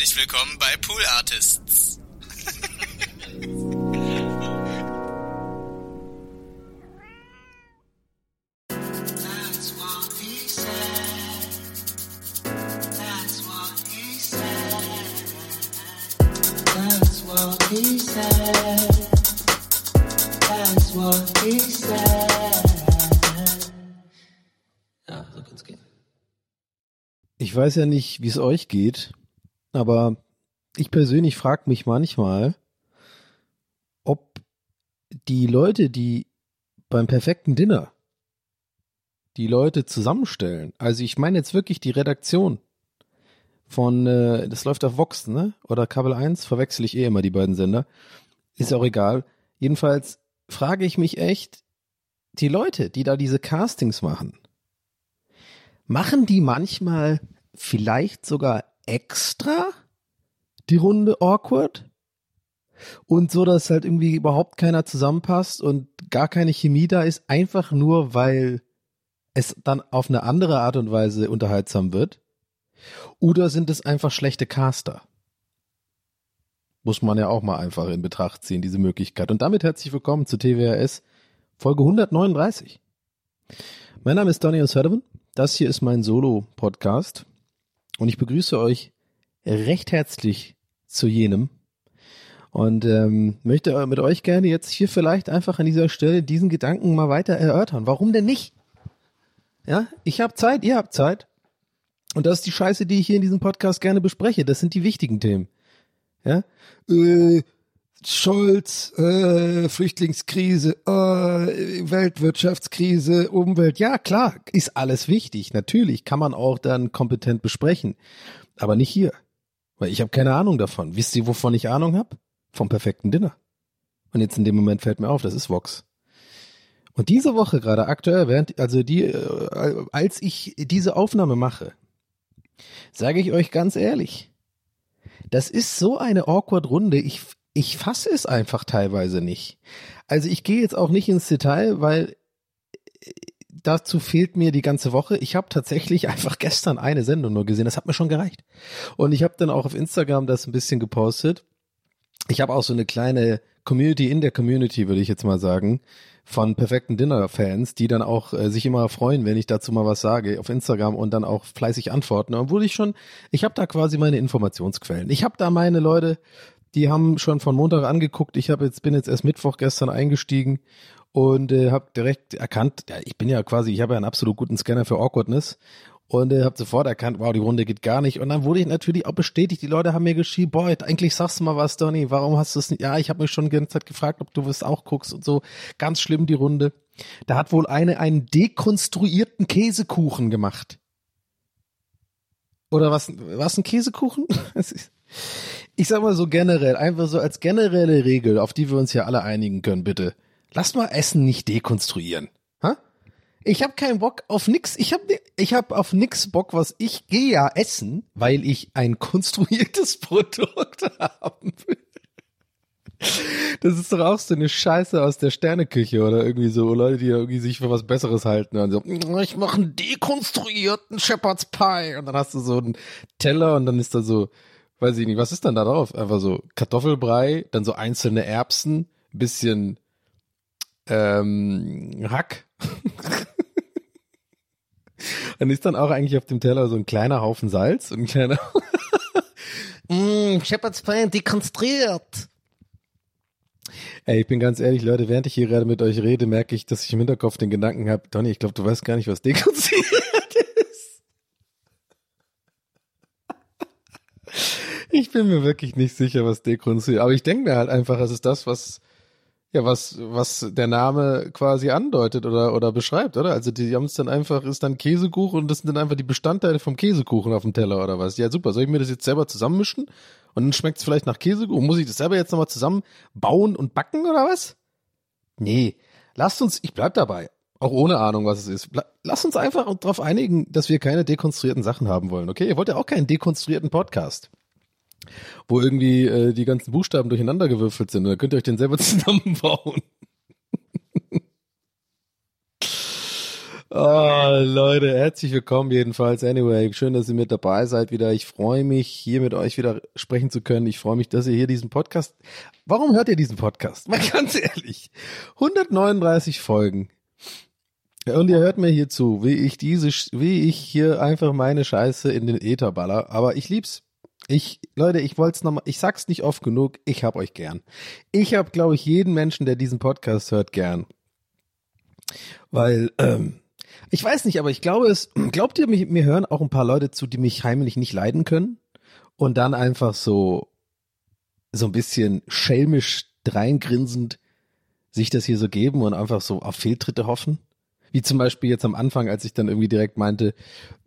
Herzlich willkommen bei Pool Artists. Ja, so kann's gehen. Ich weiß ja nicht, wie es euch geht, aber ich persönlich frage mich manchmal, ob die Leute, die beim perfekten Dinner die Leute zusammenstellen, also ich meine jetzt wirklich die Redaktion von, äh, das läuft auf Vox, ne? Oder Kabel 1, verwechsel ich eh immer die beiden Sender. Ist auch egal. Jedenfalls frage ich mich echt, die Leute, die da diese Castings machen, machen die manchmal vielleicht sogar extra die Runde awkward? Und so, dass halt irgendwie überhaupt keiner zusammenpasst und gar keine Chemie da ist, einfach nur, weil es dann auf eine andere Art und Weise unterhaltsam wird? Oder sind es einfach schlechte Caster? Muss man ja auch mal einfach in Betracht ziehen, diese Möglichkeit. Und damit herzlich willkommen zu TWRS Folge 139. Mein Name ist Daniel Sullivan. Das hier ist mein Solo-Podcast. Und ich begrüße euch recht herzlich zu jenem. Und ähm, möchte mit euch gerne jetzt hier vielleicht einfach an dieser Stelle diesen Gedanken mal weiter erörtern. Warum denn nicht? Ja, ich habe Zeit, ihr habt Zeit. Und das ist die Scheiße, die ich hier in diesem Podcast gerne bespreche. Das sind die wichtigen Themen. Ja, äh, Scholz, äh, Flüchtlingskrise, äh, Weltwirtschaftskrise, Umwelt. Ja, klar, ist alles wichtig. Natürlich kann man auch dann kompetent besprechen. Aber nicht hier. Weil ich habe keine Ahnung davon. Wisst ihr, wovon ich Ahnung habe? Vom perfekten Dinner. Und jetzt in dem Moment fällt mir auf, das ist Vox. Und diese Woche gerade aktuell, während, also die, äh, als ich diese Aufnahme mache, sage ich euch ganz ehrlich, das ist so eine awkward Runde. Ich, ich fasse es einfach teilweise nicht. Also ich gehe jetzt auch nicht ins Detail, weil äh, dazu fehlt mir die ganze Woche. Ich habe tatsächlich einfach gestern eine Sendung nur gesehen. Das hat mir schon gereicht. Und ich habe dann auch auf Instagram das ein bisschen gepostet. Ich habe auch so eine kleine Community in der Community, würde ich jetzt mal sagen, von perfekten Dinner-Fans, die dann auch äh, sich immer freuen, wenn ich dazu mal was sage auf Instagram und dann auch fleißig antworten. Obwohl ich schon, ich habe da quasi meine Informationsquellen. Ich habe da meine Leute, die haben schon von Montag angeguckt. Ich habe jetzt bin jetzt erst Mittwoch gestern eingestiegen und äh, habe direkt erkannt, ja, ich bin ja quasi, ich habe ja einen absolut guten Scanner für Awkwardness und äh, habe sofort erkannt, wow, die Runde geht gar nicht. Und dann wurde ich natürlich auch bestätigt. Die Leute haben mir geschrieben, boah, eigentlich sagst du mal was, Donny, warum hast du es nicht? Ja, ich habe mich schon die ganze Zeit gefragt, ob du es auch guckst und so. Ganz schlimm die Runde. Da hat wohl eine einen dekonstruierten Käsekuchen gemacht. Oder was, was ein Käsekuchen? ich sag mal so generell, einfach so als generelle Regel, auf die wir uns ja alle einigen können, bitte. Lass mal Essen nicht dekonstruieren. Ha? Ich habe keinen Bock auf nix. Ich habe ich hab auf nix Bock, was ich gehe ja essen, weil ich ein konstruiertes Produkt haben will. Das ist doch auch so eine Scheiße aus der Sterneküche oder irgendwie so Leute, die irgendwie sich für was Besseres halten und so, ich mache einen dekonstruierten Shepherd's Pie und dann hast du so einen Teller und dann ist da so, weiß ich nicht, was ist dann da drauf? Einfach so Kartoffelbrei, dann so einzelne Erbsen, bisschen ähm, Hack. Dann ist dann auch eigentlich auf dem Teller so ein kleiner Haufen Salz und ein kleiner Mm, Shepherd's Pie dekonstruiert. Ey, ich bin ganz ehrlich, Leute, während ich hier gerade mit euch rede, merke ich, dass ich im Hinterkopf den Gedanken habe, Donny, ich glaube, du weißt gar nicht, was dekonstruiert ist. Ich bin mir wirklich nicht sicher, was dekonstruiert. Aber ich denke mir halt einfach, es ist das, was ja, was was der Name quasi andeutet oder oder beschreibt, oder? Also die haben es dann einfach ist dann Käsekuchen und das sind dann einfach die Bestandteile vom Käsekuchen auf dem Teller oder was? Ja, super. Soll ich mir das jetzt selber zusammenmischen und dann schmeckt es vielleicht nach Käsekuchen? Muss ich das selber jetzt nochmal zusammen bauen und backen oder was? Nee, lasst uns, ich bleib dabei. Auch ohne Ahnung, was es ist. Lasst uns einfach darauf einigen, dass wir keine dekonstruierten Sachen haben wollen, okay? Ihr wollt ja auch keinen dekonstruierten Podcast wo irgendwie äh, die ganzen Buchstaben durcheinander gewürfelt sind. Da könnt ihr euch den selber zusammenbauen. Oh, Leute, herzlich willkommen jedenfalls. Anyway, schön, dass ihr mit dabei seid wieder. Ich freue mich, hier mit euch wieder sprechen zu können. Ich freue mich, dass ihr hier diesen Podcast. Warum hört ihr diesen Podcast? Mal ganz ehrlich. 139 Folgen. Und ihr hört mir hier zu, wie ich diese, wie ich hier einfach meine Scheiße in den Äther baller. Aber ich lieb's. Ich, Leute, ich wollte es nochmal, ich sag's nicht oft genug, ich hab euch gern. Ich hab, glaube ich, jeden Menschen, der diesen Podcast hört, gern. Weil, ähm, ich weiß nicht, aber ich glaube es, glaubt ihr, mich, mir hören auch ein paar Leute zu, die mich heimlich nicht leiden können und dann einfach so, so ein bisschen schelmisch reingrinsend sich das hier so geben und einfach so auf Fehltritte hoffen? Wie zum Beispiel jetzt am Anfang, als ich dann irgendwie direkt meinte,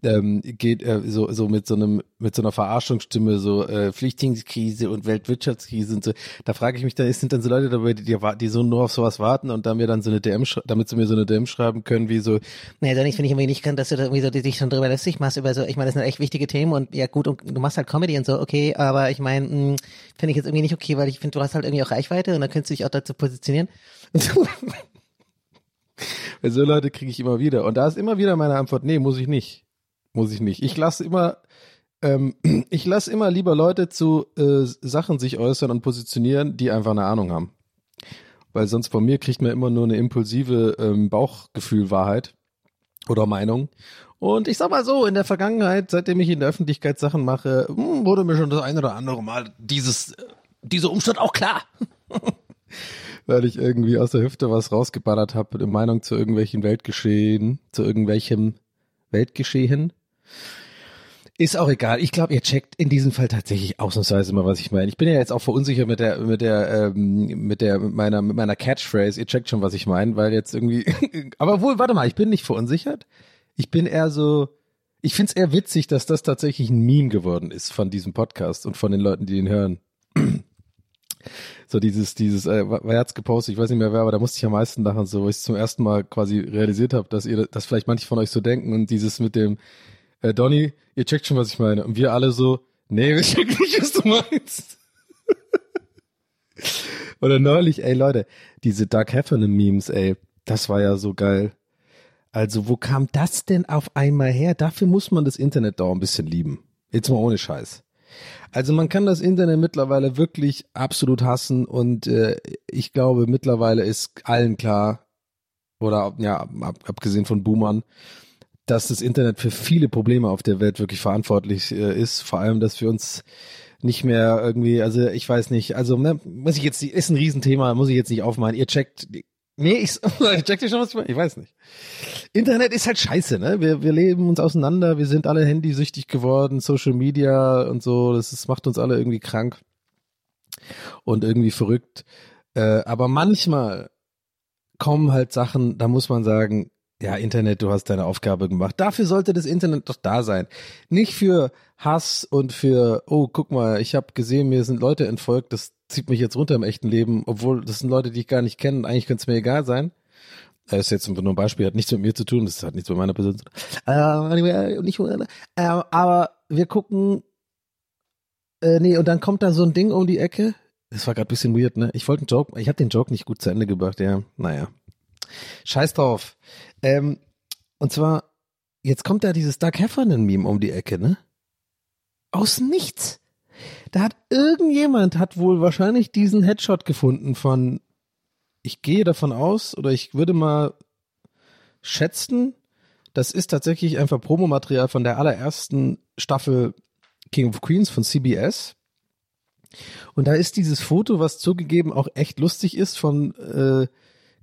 ähm, geht äh, so so mit so einem mit so einer Verarschungsstimme so äh, Flüchtlingskrise und Weltwirtschaftskrise und so. Da frage ich mich, da sind dann so Leute dabei, die, die, die so nur auf sowas warten und dann mir dann so eine DM, damit sie mir so eine DM schreiben können, wie so, Nee, Donny, finde ich irgendwie nicht, dass du da irgendwie so dich schon drüber lästig machst über so, ich meine, das sind echt wichtige Themen und ja gut, und du machst halt Comedy und so, okay, aber ich meine, mh, finde ich jetzt irgendwie nicht okay, weil ich finde, du hast halt irgendwie auch Reichweite und dann könntest du dich auch dazu positionieren. Weil so Leute kriege ich immer wieder. Und da ist immer wieder meine Antwort, nee, muss ich nicht. Muss ich nicht. Ich lasse immer, ähm, ich lasse immer lieber Leute zu äh, Sachen sich äußern und positionieren, die einfach eine Ahnung haben. Weil sonst von mir kriegt man immer nur eine impulsive ähm, Bauchgefühl-Wahrheit oder Meinung. Und ich sag mal so, in der Vergangenheit, seitdem ich in der Öffentlichkeit Sachen mache, hm, wurde mir schon das ein oder andere Mal dieses, äh, dieser Umstand auch klar. weil ich irgendwie aus der Hüfte was rausgeballert habe, eine Meinung zu irgendwelchen Weltgeschehen, zu irgendwelchem Weltgeschehen. Ist auch egal. Ich glaube, ihr checkt in diesem Fall tatsächlich ausnahmsweise mal, was ich meine. Ich bin ja jetzt auch verunsichert mit der, mit der, ähm, mit der, mit meiner, mit meiner Catchphrase. Ihr checkt schon, was ich meine, weil jetzt irgendwie. Aber wohl, warte mal, ich bin nicht verunsichert. Ich bin eher so. Ich find's eher witzig, dass das tatsächlich ein Meme geworden ist von diesem Podcast und von den Leuten, die ihn hören. So dieses, dieses, äh, wer hat's gepostet, ich weiß nicht mehr wer, aber da musste ich am meisten lachen, so, wo ich zum ersten Mal quasi realisiert habe, dass ihr, dass vielleicht manche von euch so denken und dieses mit dem, äh, Donny, ihr checkt schon, was ich meine. Und wir alle so, nee, wir checken nicht, was du meinst. Oder neulich, ey Leute, diese Doug Heffernan Memes, ey, das war ja so geil. Also, wo kam das denn auf einmal her? Dafür muss man das Internet doch ein bisschen lieben. Jetzt mal ohne Scheiß. Also man kann das Internet mittlerweile wirklich absolut hassen und äh, ich glaube mittlerweile ist allen klar oder ja ab, abgesehen von Boomern, dass das Internet für viele Probleme auf der Welt wirklich verantwortlich äh, ist. Vor allem, dass wir uns nicht mehr irgendwie, also ich weiß nicht, also ne, muss ich jetzt, ist ein Riesenthema, muss ich jetzt nicht aufmachen. Ihr checkt, nee, ich, checkt ihr schon, was ich meine? Ich weiß nicht. Internet ist halt scheiße, ne? Wir, wir leben uns auseinander, wir sind alle handysüchtig geworden, Social Media und so, das ist, macht uns alle irgendwie krank und irgendwie verrückt. Äh, aber manchmal kommen halt Sachen, da muss man sagen, ja, Internet, du hast deine Aufgabe gemacht. Dafür sollte das Internet doch da sein. Nicht für Hass und für, oh, guck mal, ich habe gesehen, mir sind Leute entfolgt, das zieht mich jetzt runter im echten Leben, obwohl das sind Leute, die ich gar nicht kenne. Eigentlich könnte es mir egal sein. Das ist jetzt nur ein Beispiel, hat nichts mit mir zu tun, das hat nichts mit meiner Person zu tun. Äh, nicht, äh, aber wir gucken, äh, nee, und dann kommt da so ein Ding um die Ecke. Das war gerade bisschen weird, ne? Ich wollte einen Joke, ich habe den Joke nicht gut zu Ende gebracht, ja. Naja. Scheiß drauf. Ähm, und zwar, jetzt kommt da dieses Doug Heffernan-Meme um die Ecke, ne? Aus nichts. Da hat irgendjemand, hat wohl wahrscheinlich diesen Headshot gefunden von, ich gehe davon aus, oder ich würde mal schätzen, das ist tatsächlich einfach Promomaterial von der allerersten Staffel King of Queens von CBS. Und da ist dieses Foto, was zugegeben auch echt lustig ist, von äh,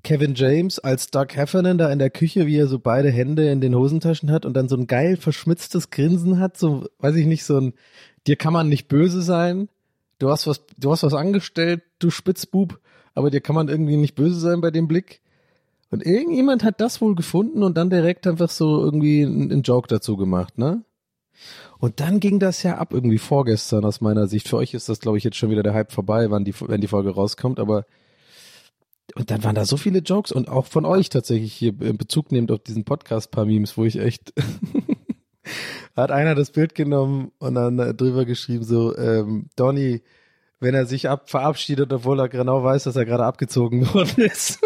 Kevin James als Doug Heffernan da in der Küche, wie er so beide Hände in den Hosentaschen hat und dann so ein geil verschmitztes Grinsen hat, so, weiß ich nicht, so ein, dir kann man nicht böse sein, du hast was, du hast was angestellt, du Spitzbub, aber dir kann man irgendwie nicht böse sein bei dem Blick. Und irgendjemand hat das wohl gefunden und dann direkt einfach so irgendwie einen Joke dazu gemacht, ne? Und dann ging das ja ab, irgendwie vorgestern aus meiner Sicht. Für euch ist das, glaube ich, jetzt schon wieder der Hype vorbei, wann die, wenn die Folge rauskommt, aber und dann waren da so viele Jokes und auch von euch tatsächlich hier in Bezug nehmend auf diesen Podcast paar Memes, wo ich echt hat einer das Bild genommen und dann äh, drüber geschrieben so ähm, Donny, wenn er sich ab verabschiedet, obwohl er genau weiß, dass er gerade abgezogen worden ist.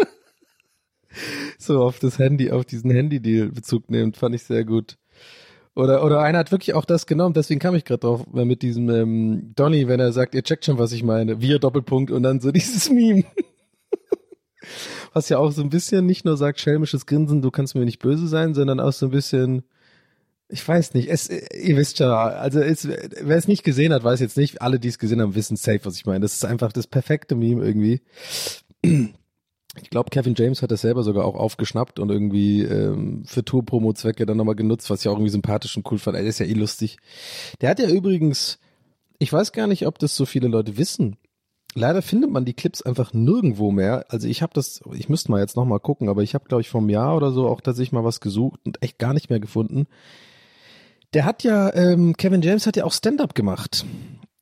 so auf das Handy, auf diesen Handy-Deal Bezug nimmt, fand ich sehr gut. Oder, oder einer hat wirklich auch das genommen, deswegen kam ich gerade drauf, äh, mit diesem ähm, Donny, wenn er sagt, ihr checkt schon, was ich meine, wir Doppelpunkt und dann so dieses Meme. Was ja auch so ein bisschen nicht nur sagt, schelmisches Grinsen, du kannst mir nicht böse sein, sondern auch so ein bisschen, ich weiß nicht, es, ihr wisst schon, also es, wer es nicht gesehen hat, weiß jetzt nicht, alle, die es gesehen haben, wissen safe, was ich meine. Das ist einfach das perfekte Meme irgendwie. Ich glaube, Kevin James hat das selber sogar auch aufgeschnappt und irgendwie ähm, für Tour-Promo-Zwecke dann nochmal genutzt, was ich auch irgendwie sympathisch und cool fand. Er ist ja eh lustig. Der hat ja übrigens, ich weiß gar nicht, ob das so viele Leute wissen. Leider findet man die Clips einfach nirgendwo mehr. Also ich habe das, ich müsste mal jetzt nochmal gucken, aber ich habe, glaube ich, vor einem Jahr oder so auch tatsächlich mal was gesucht und echt gar nicht mehr gefunden. Der hat ja, ähm, Kevin James hat ja auch Stand-up gemacht.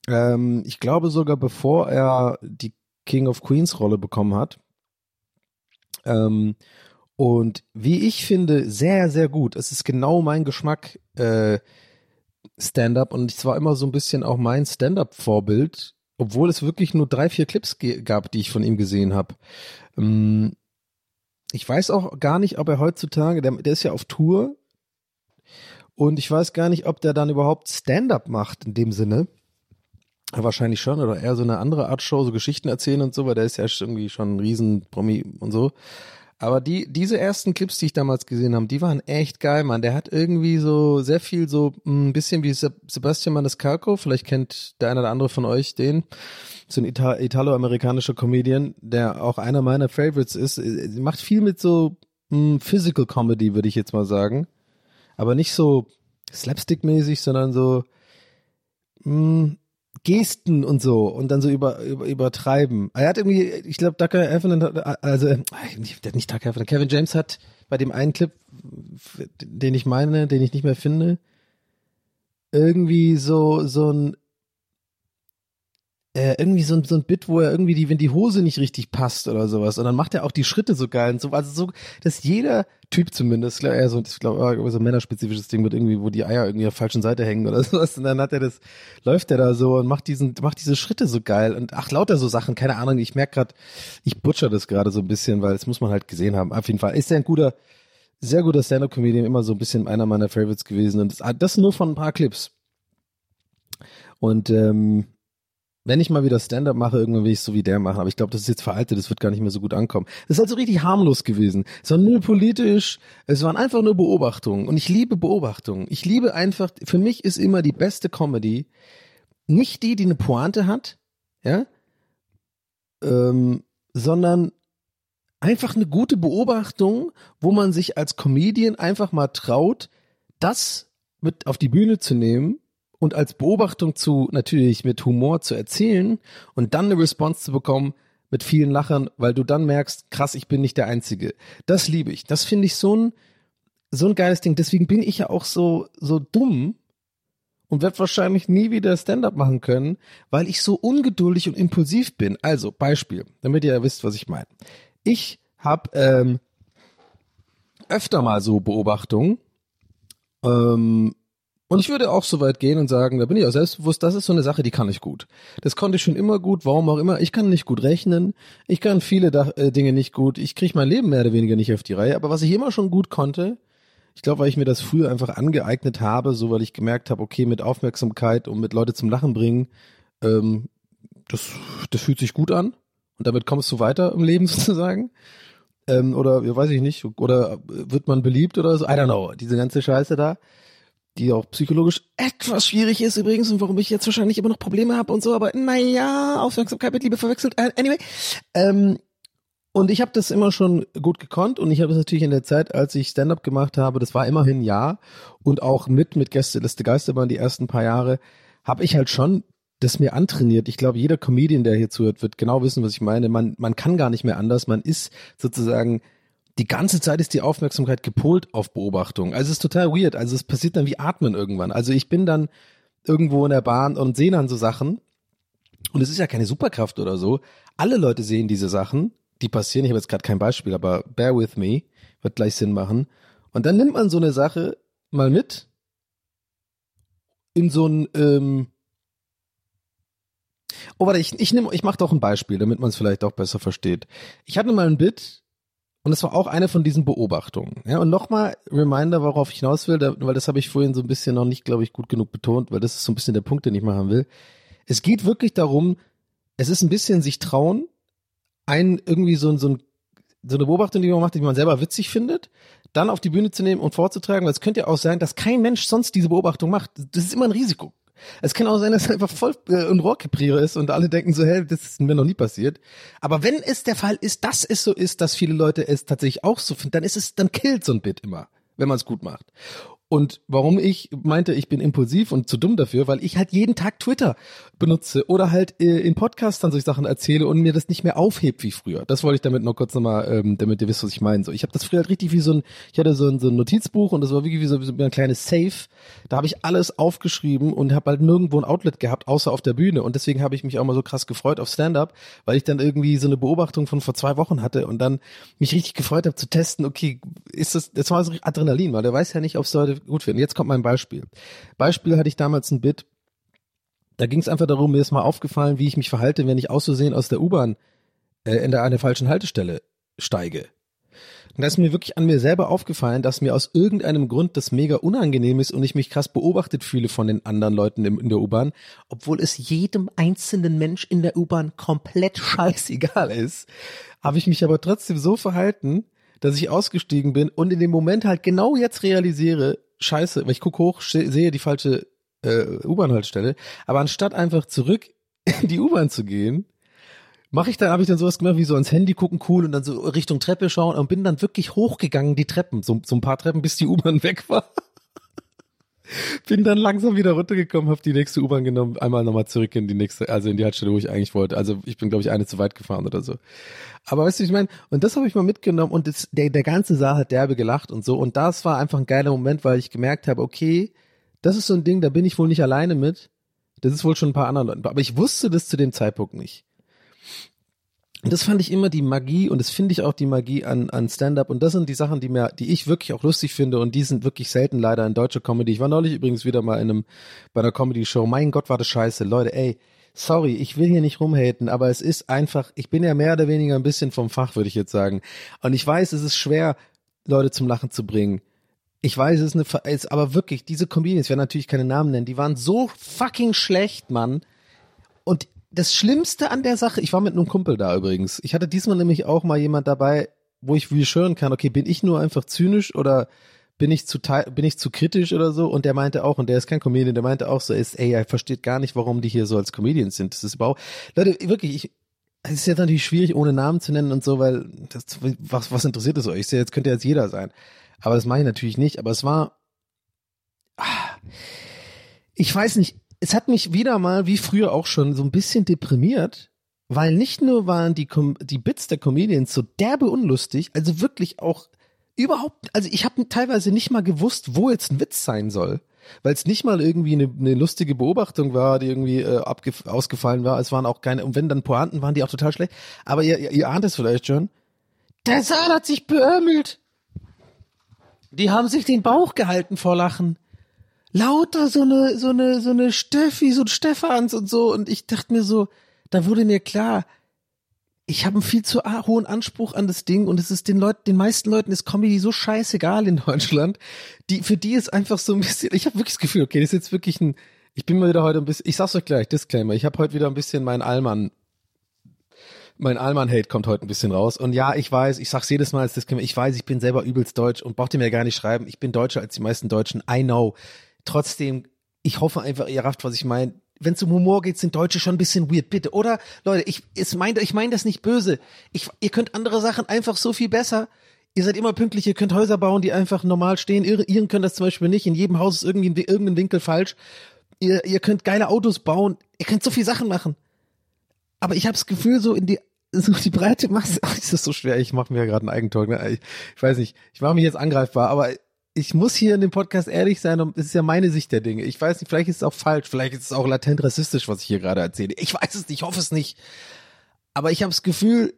Ähm, ich glaube sogar, bevor er die King of Queens Rolle bekommen hat. Ähm, und wie ich finde, sehr, sehr gut. Es ist genau mein Geschmack, äh, Stand-up. Und es war immer so ein bisschen auch mein Stand-up-Vorbild, obwohl es wirklich nur drei, vier Clips gab, die ich von ihm gesehen habe. Ähm, ich weiß auch gar nicht, ob er heutzutage, der, der ist ja auf Tour. Und ich weiß gar nicht, ob der dann überhaupt Stand-up macht in dem Sinne. Wahrscheinlich schon, oder eher so eine andere Art Show, so Geschichten erzählen und so, weil der ist ja irgendwie schon ein Riesen-Promi und so. Aber die, diese ersten Clips, die ich damals gesehen habe, die waren echt geil, Mann. Der hat irgendwie so sehr viel so ein bisschen wie Sebastian Maniscalco, vielleicht kennt der eine oder andere von euch den, so ein Ita italo-amerikanischer Comedian, der auch einer meiner Favorites ist. Sie macht viel mit so mh, Physical Comedy, würde ich jetzt mal sagen. Aber nicht so Slapstick-mäßig, sondern so mh, Gesten und so und dann so über, über übertreiben. Er hat irgendwie, ich glaube, Tucker Heffernan, also äh, nicht, nicht Tucker Heffernan, Kevin James hat bei dem einen Clip, den ich meine, den ich nicht mehr finde, irgendwie so so ein äh, irgendwie so ein, so ein Bit, wo er irgendwie die, wenn die Hose nicht richtig passt oder sowas, und dann macht er auch die Schritte so geil und so, also so, dass jeder Typ zumindest, glaub, eher so, ich glaube, so ein männerspezifisches Ding wird irgendwie, wo die Eier irgendwie auf der falschen Seite hängen oder sowas, und dann hat er das, läuft er da so und macht diesen, macht diese Schritte so geil und ach, lauter so Sachen, keine Ahnung, ich merk grad, ich butcher das gerade so ein bisschen, weil das muss man halt gesehen haben, auf jeden Fall, ist er ein guter, sehr guter Stand-Up-Comedian, immer so ein bisschen einer meiner Favorites gewesen und das, das nur von ein paar Clips. Und ähm, wenn ich mal wieder Stand-up mache, irgendwann will ich so wie der machen. Aber ich glaube, das ist jetzt veraltet, das wird gar nicht mehr so gut ankommen. Das ist halt so richtig harmlos gewesen. Es war null politisch, es waren einfach nur Beobachtungen. Und ich liebe Beobachtungen. Ich liebe einfach, für mich ist immer die beste Comedy nicht die, die eine Pointe hat, ja, ähm, sondern einfach eine gute Beobachtung, wo man sich als Comedian einfach mal traut, das mit auf die Bühne zu nehmen und als Beobachtung zu, natürlich mit Humor zu erzählen und dann eine Response zu bekommen mit vielen Lachern, weil du dann merkst, krass, ich bin nicht der Einzige. Das liebe ich. Das finde ich so ein, so ein geiles Ding. Deswegen bin ich ja auch so, so dumm und werde wahrscheinlich nie wieder Stand-up machen können, weil ich so ungeduldig und impulsiv bin. Also, Beispiel, damit ihr ja wisst, was ich meine. Ich habe ähm, öfter mal so Beobachtungen, ähm, und ich würde auch so weit gehen und sagen, da bin ich auch selbstbewusst, das ist so eine Sache, die kann ich gut. Das konnte ich schon immer gut, warum auch immer. Ich kann nicht gut rechnen, ich kann viele äh, Dinge nicht gut, ich kriege mein Leben mehr oder weniger nicht auf die Reihe, aber was ich immer schon gut konnte, ich glaube, weil ich mir das früher einfach angeeignet habe, so weil ich gemerkt habe, okay, mit Aufmerksamkeit und mit Leute zum Lachen bringen, ähm, das, das fühlt sich gut an. Und damit kommst du weiter im Leben sozusagen. Ähm, oder, ja, weiß ich nicht, oder wird man beliebt oder so, I don't know, diese ganze Scheiße da, die auch psychologisch etwas schwierig ist übrigens und warum ich jetzt wahrscheinlich immer noch Probleme habe und so, aber naja, Aufmerksamkeit mit Liebe verwechselt, Äh, anyway. Ähm, und ich habe das immer schon gut gekonnt und ich habe es natürlich in der Zeit, als ich Stand-up gemacht habe, das war immerhin Jahr und auch mit mit Gästeliste Geisterbahn die ersten paar Jahre, habe ich halt schon das mir antrainiert. Ich glaube, jeder Comedian, der hier zuhört, wird genau wissen, was ich meine. Man, man kann gar nicht mehr anders. Man ist sozusagen die ganze Zeit ist die Aufmerksamkeit gepolt auf Beobachtung. Also es ist total weird. Also es passiert dann wie Atmen irgendwann. Also ich bin dann irgendwo in der Bahn und sehe dann so Sachen. Und es ist ja keine Superkraft oder so. Alle Leute sehen diese Sachen, die passieren. Ich habe jetzt gerade kein Beispiel, aber bear with me, wird gleich Sinn machen. Und dann nimmt man so eine Sache mal mit in so ein ähm, Oh, warte, ich, ich nehme, ich mache doch ein Beispiel, damit man es vielleicht auch besser versteht. Ich hatte mal ein Bit und es war auch eine von diesen Beobachtungen. Ja, und nochmal Reminder, worauf ich hinaus will, da, weil das habe ich vorhin so ein bisschen noch nicht, glaube ich, gut genug betont, weil das ist so ein bisschen der Punkt, den ich machen will. Es geht wirklich darum, es ist ein bisschen sich trauen, ein irgendwie so, so, ein, so eine Beobachtung, die man macht, die man selber witzig findet, dann auf die Bühne zu nehmen und vorzutragen, weil es könnte ja auch sein, dass kein Mensch sonst diese Beobachtung macht. Das ist immer ein Risiko. Es kann auch sein, dass es einfach voll äh, ein Rohrkapriere ist und alle denken so, hey, das ist mir noch nie passiert. Aber wenn es der Fall ist, dass es so ist, dass viele Leute es tatsächlich auch so finden, dann ist es, dann killt so ein Bit immer, wenn man es gut macht. Und warum ich meinte, ich bin impulsiv und zu dumm dafür, weil ich halt jeden Tag Twitter benutze oder halt äh, in Podcasts dann solche Sachen erzähle und mir das nicht mehr aufhebt wie früher. Das wollte ich damit noch kurz nochmal, ähm, damit ihr wisst, was ich meine. So, ich habe das früher halt richtig wie so ein, ich hatte so ein, so ein Notizbuch und das war wirklich wie so, wie so ein kleines Safe. Da habe ich alles aufgeschrieben und habe halt nirgendwo ein Outlet gehabt, außer auf der Bühne. Und deswegen habe ich mich auch mal so krass gefreut auf Stand-up, weil ich dann irgendwie so eine Beobachtung von vor zwei Wochen hatte und dann mich richtig gefreut habe zu testen, okay, ist das, das war so Adrenalin, weil der weiß ja nicht, ob es Leute gut finden. Jetzt kommt mein Beispiel. Beispiel hatte ich damals ein Bit, da ging es einfach darum, mir ist mal aufgefallen, wie ich mich verhalte, wenn ich auszusehen aus der U-Bahn äh, in der, einer falschen Haltestelle steige. Und da ist mir wirklich an mir selber aufgefallen, dass mir aus irgendeinem Grund das mega unangenehm ist und ich mich krass beobachtet fühle von den anderen Leuten in, in der U-Bahn, obwohl es jedem einzelnen Mensch in der U-Bahn komplett scheißegal ist, habe ich mich aber trotzdem so verhalten, dass ich ausgestiegen bin und in dem Moment halt genau jetzt realisiere, scheiße, weil ich gucke hoch, se- sehe die falsche äh, U-Bahn-Haltestelle, aber anstatt einfach zurück in die U-Bahn zu gehen, mache ich dann, habe ich dann sowas gemacht wie so ans Handy gucken, cool und dann so Richtung Treppe schauen und bin dann wirklich hochgegangen, die Treppen, so, so ein paar Treppen, bis die U-Bahn weg war. Bin dann langsam wieder runtergekommen, habe die nächste U-Bahn genommen, einmal nochmal zurück in die nächste, also in die Haltestelle, wo ich eigentlich wollte. Also ich bin, glaube ich, eine zu weit gefahren oder so. Aber weißt du, ich meine, und das habe ich mal mitgenommen und das, der, der ganze Saal hat derbe gelacht und so. Und das war einfach ein geiler Moment, weil ich gemerkt habe, okay, das ist so ein Ding, da bin ich wohl nicht alleine mit. Das ist wohl schon ein paar anderen Leuten. Aber ich wusste das zu dem Zeitpunkt nicht. Das fand ich immer die Magie und das finde ich auch die Magie an, an Stand-up. Und das sind die Sachen, die mir, die ich wirklich auch lustig finde und die sind wirklich selten leider in deutscher Comedy. Ich war neulich übrigens wieder mal in einem, bei einer Comedy-Show. Mein Gott, war das scheiße. Leute, ey, sorry, ich will hier nicht rumhaten, aber es ist einfach, ich bin ja mehr oder weniger ein bisschen vom Fach, würde ich jetzt sagen. Und ich weiß, es ist schwer, Leute zum Lachen zu bringen. Ich weiß, es ist eine, es, aber wirklich, diese Comedians, ich werde natürlich keine Namen nennen, die waren so fucking schlecht, Mann. Und das Schlimmste an der Sache, ich war mit einem Kumpel da übrigens. Ich hatte diesmal nämlich auch mal jemand dabei, wo ich reassuren kann, okay, bin ich nur einfach zynisch oder bin ich zu bin ich zu kritisch oder so? Und der meinte auch, und der ist kein Comedian, der meinte auch so, ist, ey, er versteht gar nicht, warum die hier so als Comedians sind. Das ist überhaupt, Leute, wirklich, ich, es ist jetzt natürlich schwierig, ohne Namen zu nennen und so, weil das, was, was interessiert es euch? Ich sehe, jetzt könnte jetzt jeder sein. Aber das mache ich natürlich nicht. Aber es war, ah, ich weiß nicht, es hat mich wieder mal, wie früher auch schon, so ein bisschen deprimiert, weil nicht nur waren die, Com die Bits der Comedians so derbe unlustig, also wirklich auch überhaupt, also ich habe teilweise nicht mal gewusst, wo jetzt ein Witz sein soll. Weil es nicht mal irgendwie eine, eine lustige Beobachtung war, die irgendwie äh, ausgefallen war. Es waren auch keine, und wenn dann Pointen waren, die auch total schlecht. Aber ihr, ihr, ihr ahnt es vielleicht schon. Der Saal hat sich beömmelt. Die haben sich den Bauch gehalten vor Lachen lauter so eine, so eine, so eine Steffi, so ein Stefans und so. Und ich dachte mir so, da wurde mir klar, ich habe einen viel zu hohen Anspruch an das Ding und es ist den Leuten, den meisten Leuten ist Comedy so scheißegal in Deutschland. Die, für die ist einfach so ein bisschen, ich habe wirklich das Gefühl, okay, das ist jetzt wirklich ein, ich bin mal wieder heute ein bisschen, ich sag's euch gleich, Disclaimer, ich habe heute wieder ein bisschen meinen Allmann mein Allmann-Hate kommt heute ein bisschen raus. Und ja, ich weiß, ich sag's jedes Mal als Disclaimer, ich weiß, ich bin selber übelst deutsch und braucht ihr mir gar nicht schreiben. Ich bin deutscher als die meisten Deutschen. I know. Trotzdem, ich hoffe einfach, ihr rafft, was ich meine. Wenn es um Humor geht, sind Deutsche schon ein bisschen weird, bitte. Oder, Leute, ich, es meint, ich meine das nicht böse. Ich, ihr könnt andere Sachen einfach so viel besser. Ihr seid immer pünktlich, ihr könnt Häuser bauen, die einfach normal stehen. Ihr, ihr könnt das zum Beispiel nicht. In jedem Haus ist irgendwie irgendein Winkel falsch. Ihr, ihr könnt geile Autos bauen. Ihr könnt so viel Sachen machen. Aber ich habe das Gefühl, so in die so die breite Masse, oh, ist das so schwer. Ich mache mir gerade einen Eigentor. Ne? Ich, ich weiß nicht, ich mache mich jetzt angreifbar, aber ich muss hier in dem Podcast ehrlich sein und es ist ja meine Sicht der Dinge. Ich weiß nicht, vielleicht ist es auch falsch, vielleicht ist es auch latent rassistisch, was ich hier gerade erzähle. Ich weiß es nicht, ich hoffe es nicht. Aber ich habe das Gefühl,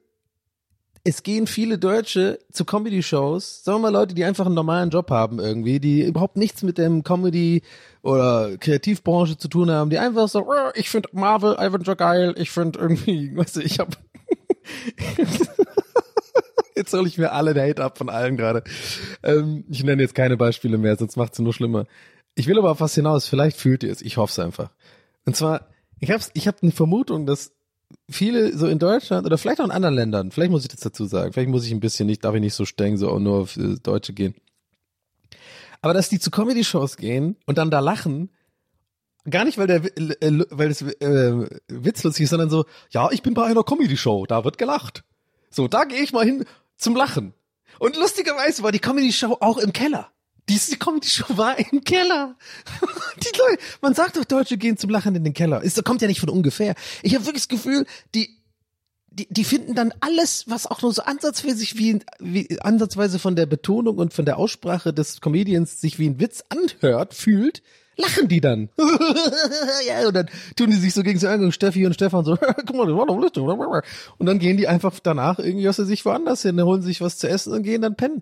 es gehen viele Deutsche zu Comedy-Shows, sagen wir mal Leute, die einfach einen normalen Job haben irgendwie, die überhaupt nichts mit dem Comedy oder Kreativbranche zu tun haben, die einfach so, "Oh, ich finde Marvel Avenger geil, ich finde irgendwie, weißt du, ich habe Jetzt hole ich mir alle den Hate ab von allen gerade. Ähm, ich nenne jetzt keine Beispiele mehr, sonst macht es nur schlimmer. Ich will aber auf was hinaus, vielleicht fühlt ihr es, ich hoffe es einfach. Und zwar, ich habe ich hab eine Vermutung, dass viele so in Deutschland oder vielleicht auch in anderen Ländern, vielleicht muss ich das dazu sagen, vielleicht muss ich ein bisschen nicht, darf ich nicht so streng so auch nur auf äh, Deutsche gehen. Aber dass die zu Comedy-Shows gehen und dann da lachen, gar nicht, weil der äh, weil das äh, witzlustig ist, sondern so, ja, ich bin bei einer Comedy-Show, da wird gelacht. So, da gehe ich mal hin zum Lachen. Und lustigerweise war die Comedy-Show auch im Keller. Diese Comedy-Show war im Keller. Die Leute, man sagt doch, Deutsche gehen zum Lachen in den Keller. Ist, kommt ja nicht von ungefähr. Ich habe wirklich das Gefühl, die, die, die finden dann alles, was auch nur so ansatzweise, wie, wie ansatzweise von der Betonung und von der Aussprache des Comedians sich wie ein Witz anhört, fühlt, lachen die dann. ja, und dann tun die sich so gegen so Steffi und Stefan so, guck mal, das war doch lustig. Und dann gehen die einfach danach irgendwie aus der sich woanders hin, holen sich was zu essen und gehen dann pennen.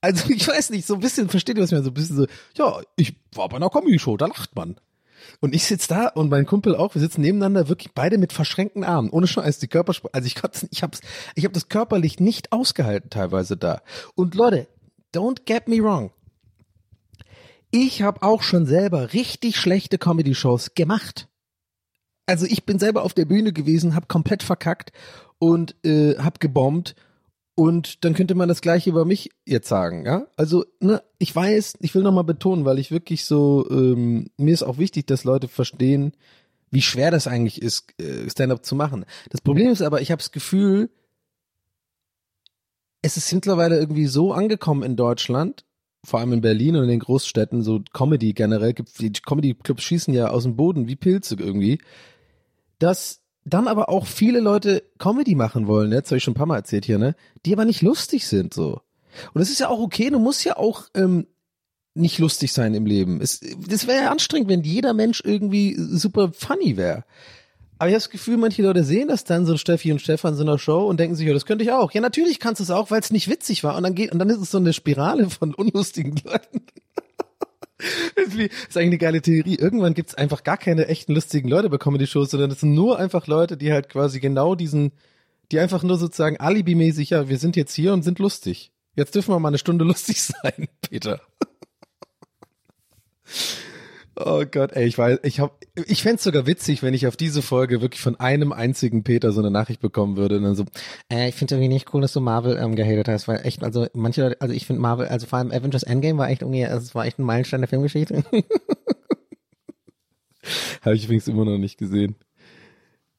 Also ich weiß nicht, so ein bisschen, versteht ihr was meine? So ein bisschen so, ja, ich war bei einer Comedy-Show, da lacht man. Und ich sitz da und mein Kumpel auch, wir sitzen nebeneinander, wirklich beide mit verschränkten Armen, ohne Scheiß, die Körpersprache, also ich konnte ich hab's, ich hab das körperlich nicht ausgehalten teilweise da. Und Leute, don't get me wrong. Ich habe auch schon selber richtig schlechte Comedy-Shows gemacht. Also ich bin selber auf der Bühne gewesen, habe komplett verkackt und äh, habe gebombt und dann könnte man das gleiche über mich jetzt sagen, ja? Also, ne, ich weiß, ich will nochmal betonen, weil ich wirklich so, ähm, mir ist auch wichtig, dass Leute verstehen, wie schwer das eigentlich ist, äh, Stand-up zu machen. Das Problem ist aber, ich habe das Gefühl, es ist mittlerweile irgendwie so angekommen in Deutschland, vor allem in Berlin und in den Großstädten, so Comedy generell, gibt die Comedy-Clubs schießen ja aus dem Boden wie Pilze irgendwie, dass dann aber auch viele Leute Comedy machen wollen, jetzt habe ich schon ein paar Mal erzählt hier, ne, die aber nicht lustig sind so. Und das ist ja auch okay, du musst ja auch ähm, nicht lustig sein im Leben. Es, das wäre ja anstrengend, wenn jeder Mensch irgendwie super funny wäre. Aber ich habe das Gefühl, manche Leute sehen das dann, so Steffi und Stefan in so einer Show und denken sich, ja, das könnte ich auch. Ja, natürlich kannst du es auch, weil es nicht witzig war. Und dann geht, und dann ist es so eine Spirale von unlustigen Leuten. Das ist wie- das ist eigentlich eine geile Theorie. Irgendwann gibt's einfach gar keine echten lustigen Leute bei Comedy-Shows, sondern es sind nur einfach Leute, die halt quasi genau diesen, die einfach nur sozusagen alibimäßig, ja, wir sind jetzt hier und sind lustig. Jetzt dürfen wir mal eine Stunde lustig sein, Peter. Oh Gott, ey, ich weiß, ich hab, ich fänd's sogar witzig, wenn ich auf diese Folge wirklich von einem einzigen Peter so eine Nachricht bekommen würde und dann so, Äh, ich finde irgendwie nicht cool, dass du Marvel ähm, gehatet hast, weil echt, also manche Leute, also ich finde Marvel, also vor allem Avengers Endgame war echt irgendwie, also es war echt ein Meilenstein der Filmgeschichte. habe ich übrigens immer noch nicht gesehen.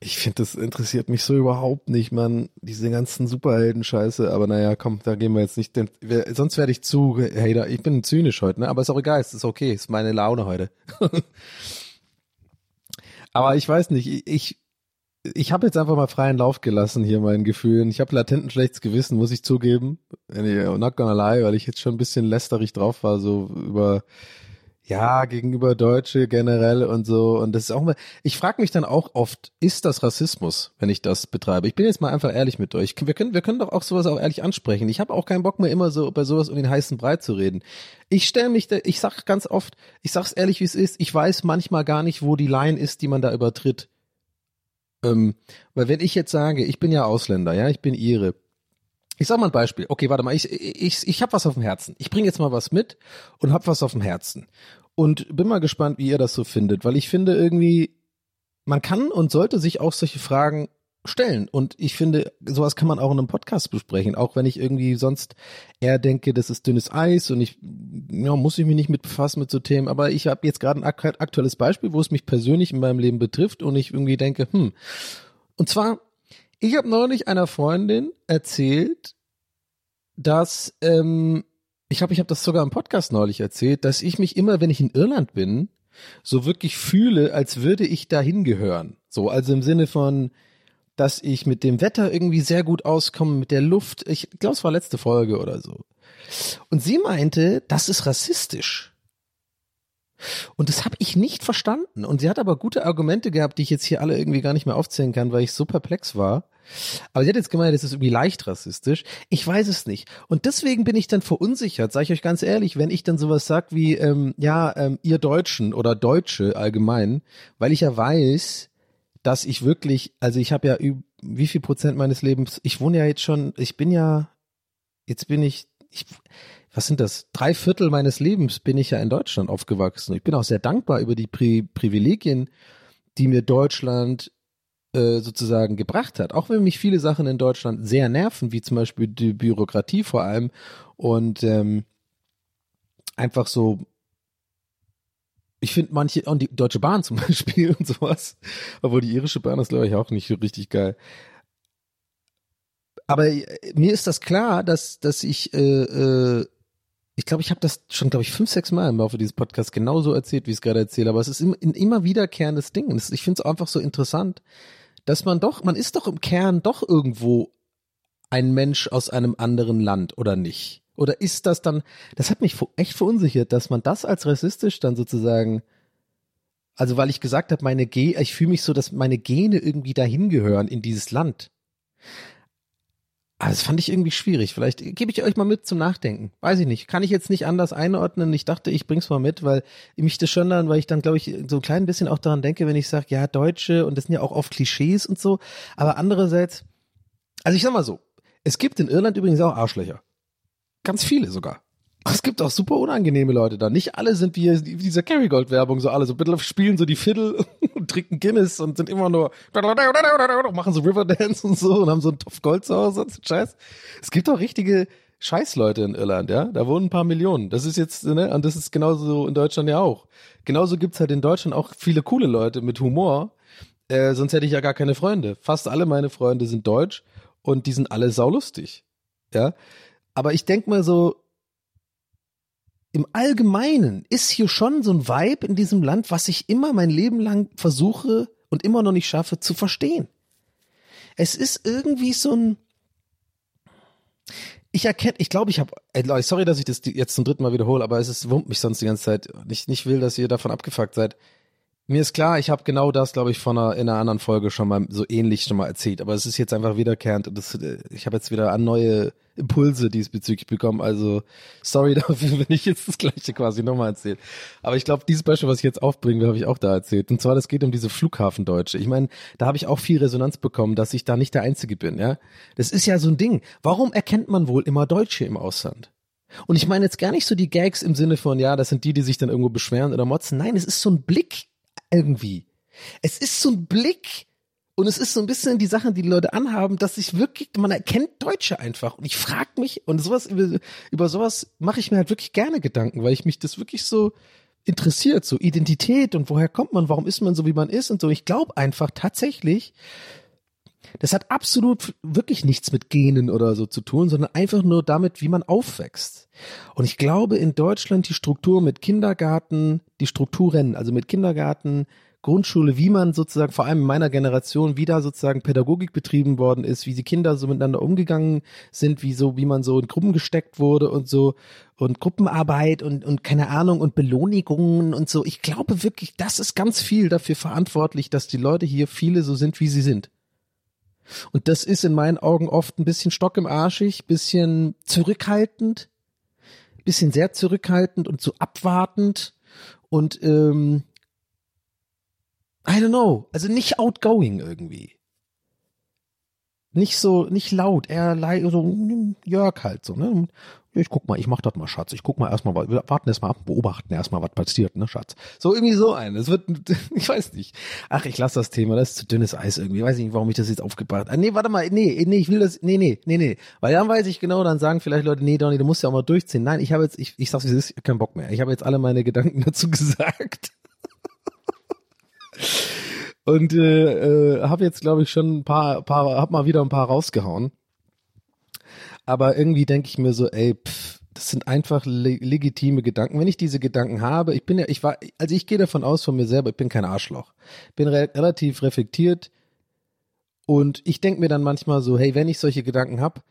Ich finde, das interessiert mich so überhaupt nicht, man, diese ganzen Superhelden-Scheiße, aber naja, komm, da gehen wir jetzt nicht, denn, wir, sonst werde ich zu, Hater, ich bin zynisch heute, ne, aber ist auch egal, es ist okay, ist meine Laune heute. aber ich weiß nicht, ich, ich, ich habe jetzt einfach mal freien Lauf gelassen hier meinen Gefühlen. Ich habe latent ein schlechtes Gewissen, muss ich zugeben. Not gonna lie, weil ich jetzt schon ein bisschen lästerig drauf war, so über ja, gegenüber Deutsche generell und so. Und das ist auch mal, ich frage mich dann auch oft, ist das Rassismus, wenn ich das betreibe? Ich bin jetzt mal einfach ehrlich mit euch. Wir können, wir können doch auch sowas auch ehrlich ansprechen. Ich habe auch keinen Bock mehr immer so bei sowas um den heißen Brei zu reden. Ich stelle mich, da, ich sag ganz oft, ich sag's ehrlich, wie es ist, ich weiß manchmal gar nicht, wo die Line ist, die man da übertritt. Ähm, weil wenn ich jetzt sage, ich bin ja Ausländer, ja, ich bin Ire, ich sag mal ein Beispiel. Okay, warte mal, ich, ich, ich habe was auf dem Herzen. Ich bringe jetzt mal was mit und hab was auf dem Herzen. Und bin mal gespannt, wie ihr das so findet, weil ich finde irgendwie, man kann und sollte sich auch solche Fragen stellen. Und ich finde, sowas kann man auch in einem Podcast besprechen, auch wenn ich irgendwie sonst eher denke, das ist dünnes Eis und ich ja, muss ich mich nicht mit befassen mit so Themen. Aber ich habe jetzt gerade ein ak aktuelles Beispiel, wo es mich persönlich in meinem Leben betrifft und ich irgendwie denke, hm. Und zwar, ich habe neulich einer Freundin erzählt, dass ähm, ich habe ich habe das sogar im Podcast neulich erzählt, dass ich mich immer, wenn ich in Irland bin, so wirklich fühle, als würde ich dahin gehören. So, also im Sinne von, dass ich mit dem Wetter irgendwie sehr gut auskomme, mit der Luft. Ich glaube, es war letzte Folge oder so. Und sie meinte, das ist rassistisch. Und das habe ich nicht verstanden. Und sie hat aber gute Argumente gehabt, die ich jetzt hier alle irgendwie gar nicht mehr aufzählen kann, weil ich so perplex war. Aber sie hat jetzt gemeint, das ist irgendwie leicht rassistisch. Ich weiß es nicht. Und deswegen bin ich dann verunsichert, sage ich euch ganz ehrlich, wenn ich dann sowas sag wie, ähm, ja, ähm, ihr Deutschen oder Deutsche allgemein, weil ich ja weiß, dass ich wirklich, also ich habe ja wie viel Prozent meines Lebens, ich wohne ja jetzt schon, ich bin ja, jetzt bin ich, ich was sind das? Drei Viertel meines Lebens bin ich ja in Deutschland aufgewachsen. Ich bin auch sehr dankbar über die Pri Privilegien, die mir Deutschland äh, sozusagen gebracht hat. Auch wenn mich viele Sachen in Deutschland sehr nerven, wie zum Beispiel die Bürokratie vor allem und ähm, einfach so ich finde manche, und die Deutsche Bahn zum Beispiel und sowas, obwohl die irische Bahn ist, glaube ich, auch nicht richtig geil. Aber äh, mir ist das klar, dass, dass ich, äh, äh, ich glaube, ich habe das schon, glaube ich, fünf, sechs Mal im Laufe dieses Podcasts genauso erzählt, wie ich es gerade erzähle. Aber es ist immer, ein immer wiederkehrendes Ding. Ich finde es einfach so interessant, dass man doch, man ist doch im Kern doch irgendwo ein Mensch aus einem anderen Land, oder nicht? Oder ist das dann, das hat mich echt verunsichert, dass man das als rassistisch dann sozusagen, also weil ich gesagt habe, meine Ge ich fühle mich so, dass meine Gene irgendwie dahin gehören in dieses Land. Aber das fand ich irgendwie schwierig. Vielleicht gebe ich euch mal mit zum Nachdenken. Weiß ich nicht. Kann ich jetzt nicht anders einordnen. Ich dachte, ich bring's mal mit, weil mich das schon dann, weil ich dann, glaube ich, so ein klein bisschen auch daran denke, wenn ich sage, ja, Deutsche, und das sind ja auch oft Klischees und so. Aber andererseits, also ich sag mal so, es gibt in Irland übrigens auch Arschlöcher. Ganz viele sogar. Es gibt auch super unangenehme Leute da. Nicht alle sind wie, wie diese Kerrygold-Werbung, so alle so bitte spielen so die Fiddle trinken Guinness und sind immer nur machen so Riverdance und so und haben so einen Topf Gold zu Hause und so Scheiß. Es gibt auch richtige Scheißleute in Irland, ja. Da wohnen ein paar Millionen. Das ist jetzt, ne, und das ist genauso in Deutschland ja auch. Genauso gibt's halt in Deutschland auch viele coole Leute mit Humor. Äh, sonst hätte ich ja gar keine Freunde. Fast alle meine Freunde sind deutsch und die sind alle saulustig. Ja. Aber ich denk mal so, im Allgemeinen ist hier schon so ein Vibe in diesem Land, was ich immer mein Leben lang versuche und immer noch nicht schaffe zu verstehen. Es ist irgendwie so ein, ich erkenne, ich glaube, ich habe, sorry, dass ich das jetzt zum dritten Mal wiederhole, aber es ist, wummt mich sonst die ganze Zeit. Ich nicht will, dass ihr davon abgefuckt seid. Mir ist klar, ich habe genau das, glaube ich, von einer, in einer anderen Folge schon mal so ähnlich schon mal erzählt, aber es ist jetzt einfach wiederkehrend und das, äh, ich habe jetzt wieder an neue Impulse diesbezüglich bekommen. Also sorry dafür, wenn ich jetzt das gleiche quasi nochmal erzähle. Aber ich glaube, dieses Beispiel, was ich jetzt aufbringe, habe ich auch da erzählt. Und zwar, das geht um diese Flughafendeutsche. Ich meine, da habe ich auch viel Resonanz bekommen, dass ich da nicht der Einzige bin. Ja, Das ist ja so ein Ding. Warum erkennt man wohl immer Deutsche im Ausland? Und ich meine jetzt gar nicht so die Gags im Sinne von, ja, das sind die, die sich dann irgendwo beschweren oder motzen. Nein, es ist so ein Blick irgendwie. Es ist so ein Blick und es ist so ein bisschen die Sachen, die die Leute anhaben, dass sich wirklich, man erkennt Deutsche einfach. Und ich frage mich, und sowas, über, über sowas mache ich mir halt wirklich gerne Gedanken, weil ich mich das wirklich so interessiert, so Identität und woher kommt man, warum ist man so, wie man ist und so. Ich glaube einfach tatsächlich, das hat absolut wirklich nichts mit Genen oder so zu tun, sondern einfach nur damit, wie man aufwächst. Und ich glaube, in Deutschland die Struktur mit Kindergarten, die Strukturen, also mit Kindergarten, Grundschule, wie man sozusagen, vor allem in meiner Generation, wie da sozusagen Pädagogik betrieben worden ist, wie die Kinder so miteinander umgegangen sind, wie so, wie man so in Gruppen gesteckt wurde und so und Gruppenarbeit und, und keine Ahnung und Belohnigungen und so. Ich glaube wirklich, das ist ganz viel dafür verantwortlich, dass die Leute hier viele so sind, wie sie sind. Und das ist in meinen Augen oft ein bisschen stock im Arschig, bisschen zurückhaltend, bisschen sehr zurückhaltend und so abwartend und ähm, I don't know, also nicht outgoing irgendwie. nicht so, nicht laut, eher so mm, Jörg halt so, ne? Ich guck mal, ich mach das mal, Schatz. Ich guck mal erstmal, warten erstmal ab, beobachten erstmal, was passiert, ne, Schatz. So irgendwie so ein. Es wird, ich weiß nicht. Ach, ich lasse das Thema, das ist zu dünnes Eis irgendwie. Ich weiß nicht, warum ich das jetzt aufgebracht habe. Ah, nee, warte mal, nee, nee, ich will das, nee, nee, nee, nee. Weil dann weiß ich genau, dann sagen vielleicht Leute, nee, Donny, du musst ja auch mal durchziehen. Nein, ich habe jetzt, ich, ich sag's es ist, keinen Bock mehr. Ich habe jetzt alle meine Gedanken dazu gesagt. Und äh, äh, habe jetzt, glaube ich, schon ein paar, paar, hab mal wieder ein paar rausgehauen. Aber irgendwie denke ich mir so, ey, pff, das sind einfach le legitime Gedanken. Wenn ich diese Gedanken habe, ich bin ja, ich war, also ich gehe davon aus von mir selber, ich bin kein Arschloch. Bin re relativ reflektiert und ich denke mir dann manchmal so, hey, wenn ich solche Gedanken habe,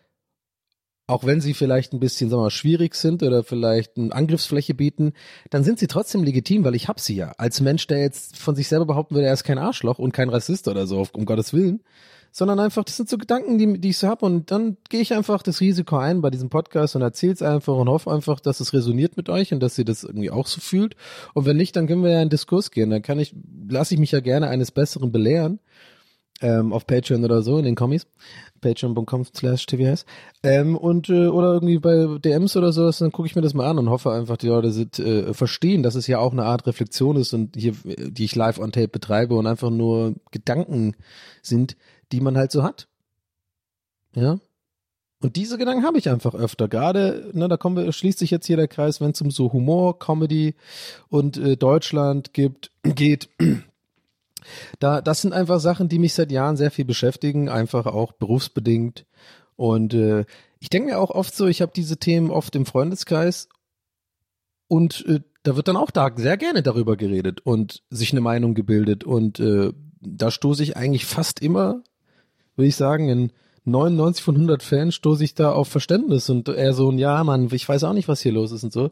auch wenn sie vielleicht ein bisschen, sagen wir mal, schwierig sind oder vielleicht eine Angriffsfläche bieten, dann sind sie trotzdem legitim, weil ich hab sie ja. Als Mensch, der jetzt von sich selber behaupten würde, er ist kein Arschloch und kein Rassist oder so, um Gottes Willen, sondern einfach, das sind so Gedanken, die, die ich so habe und dann gehe ich einfach das Risiko ein bei diesem Podcast und erzähl's einfach und hoffe einfach, dass es resoniert mit euch und dass ihr das irgendwie auch so fühlt. Und wenn nicht, dann können wir ja in Diskurs gehen. Dann kann ich, lasse ich mich ja gerne eines Besseren belehren ähm, auf Patreon oder so in den Kommis patreon.com slash tvs ähm, und äh, oder irgendwie bei DMs oder so, dann gucke ich mir das mal an und hoffe einfach, die Leute sind, äh, verstehen, dass es ja auch eine Art Reflexion ist und hier, die ich live on tape betreibe und einfach nur Gedanken sind, die man halt so hat. Ja. Und diese Gedanken habe ich einfach öfter. Gerade, ne, da kommen wir, schließt sich jetzt hier der Kreis, wenn es um so Humor, Comedy und äh, Deutschland gibt, geht. Da, das sind einfach Sachen, die mich seit Jahren sehr viel beschäftigen, einfach auch berufsbedingt. Und äh, ich denke mir auch oft so, ich habe diese Themen oft im Freundeskreis und äh, da wird dann auch da sehr gerne darüber geredet und sich eine Meinung gebildet. Und äh, da stoße ich eigentlich fast immer, würde ich sagen, in 99 von 100 Fällen stoße ich da auf Verständnis und eher so ein, ja, Mann, ich weiß auch nicht, was hier los ist und so.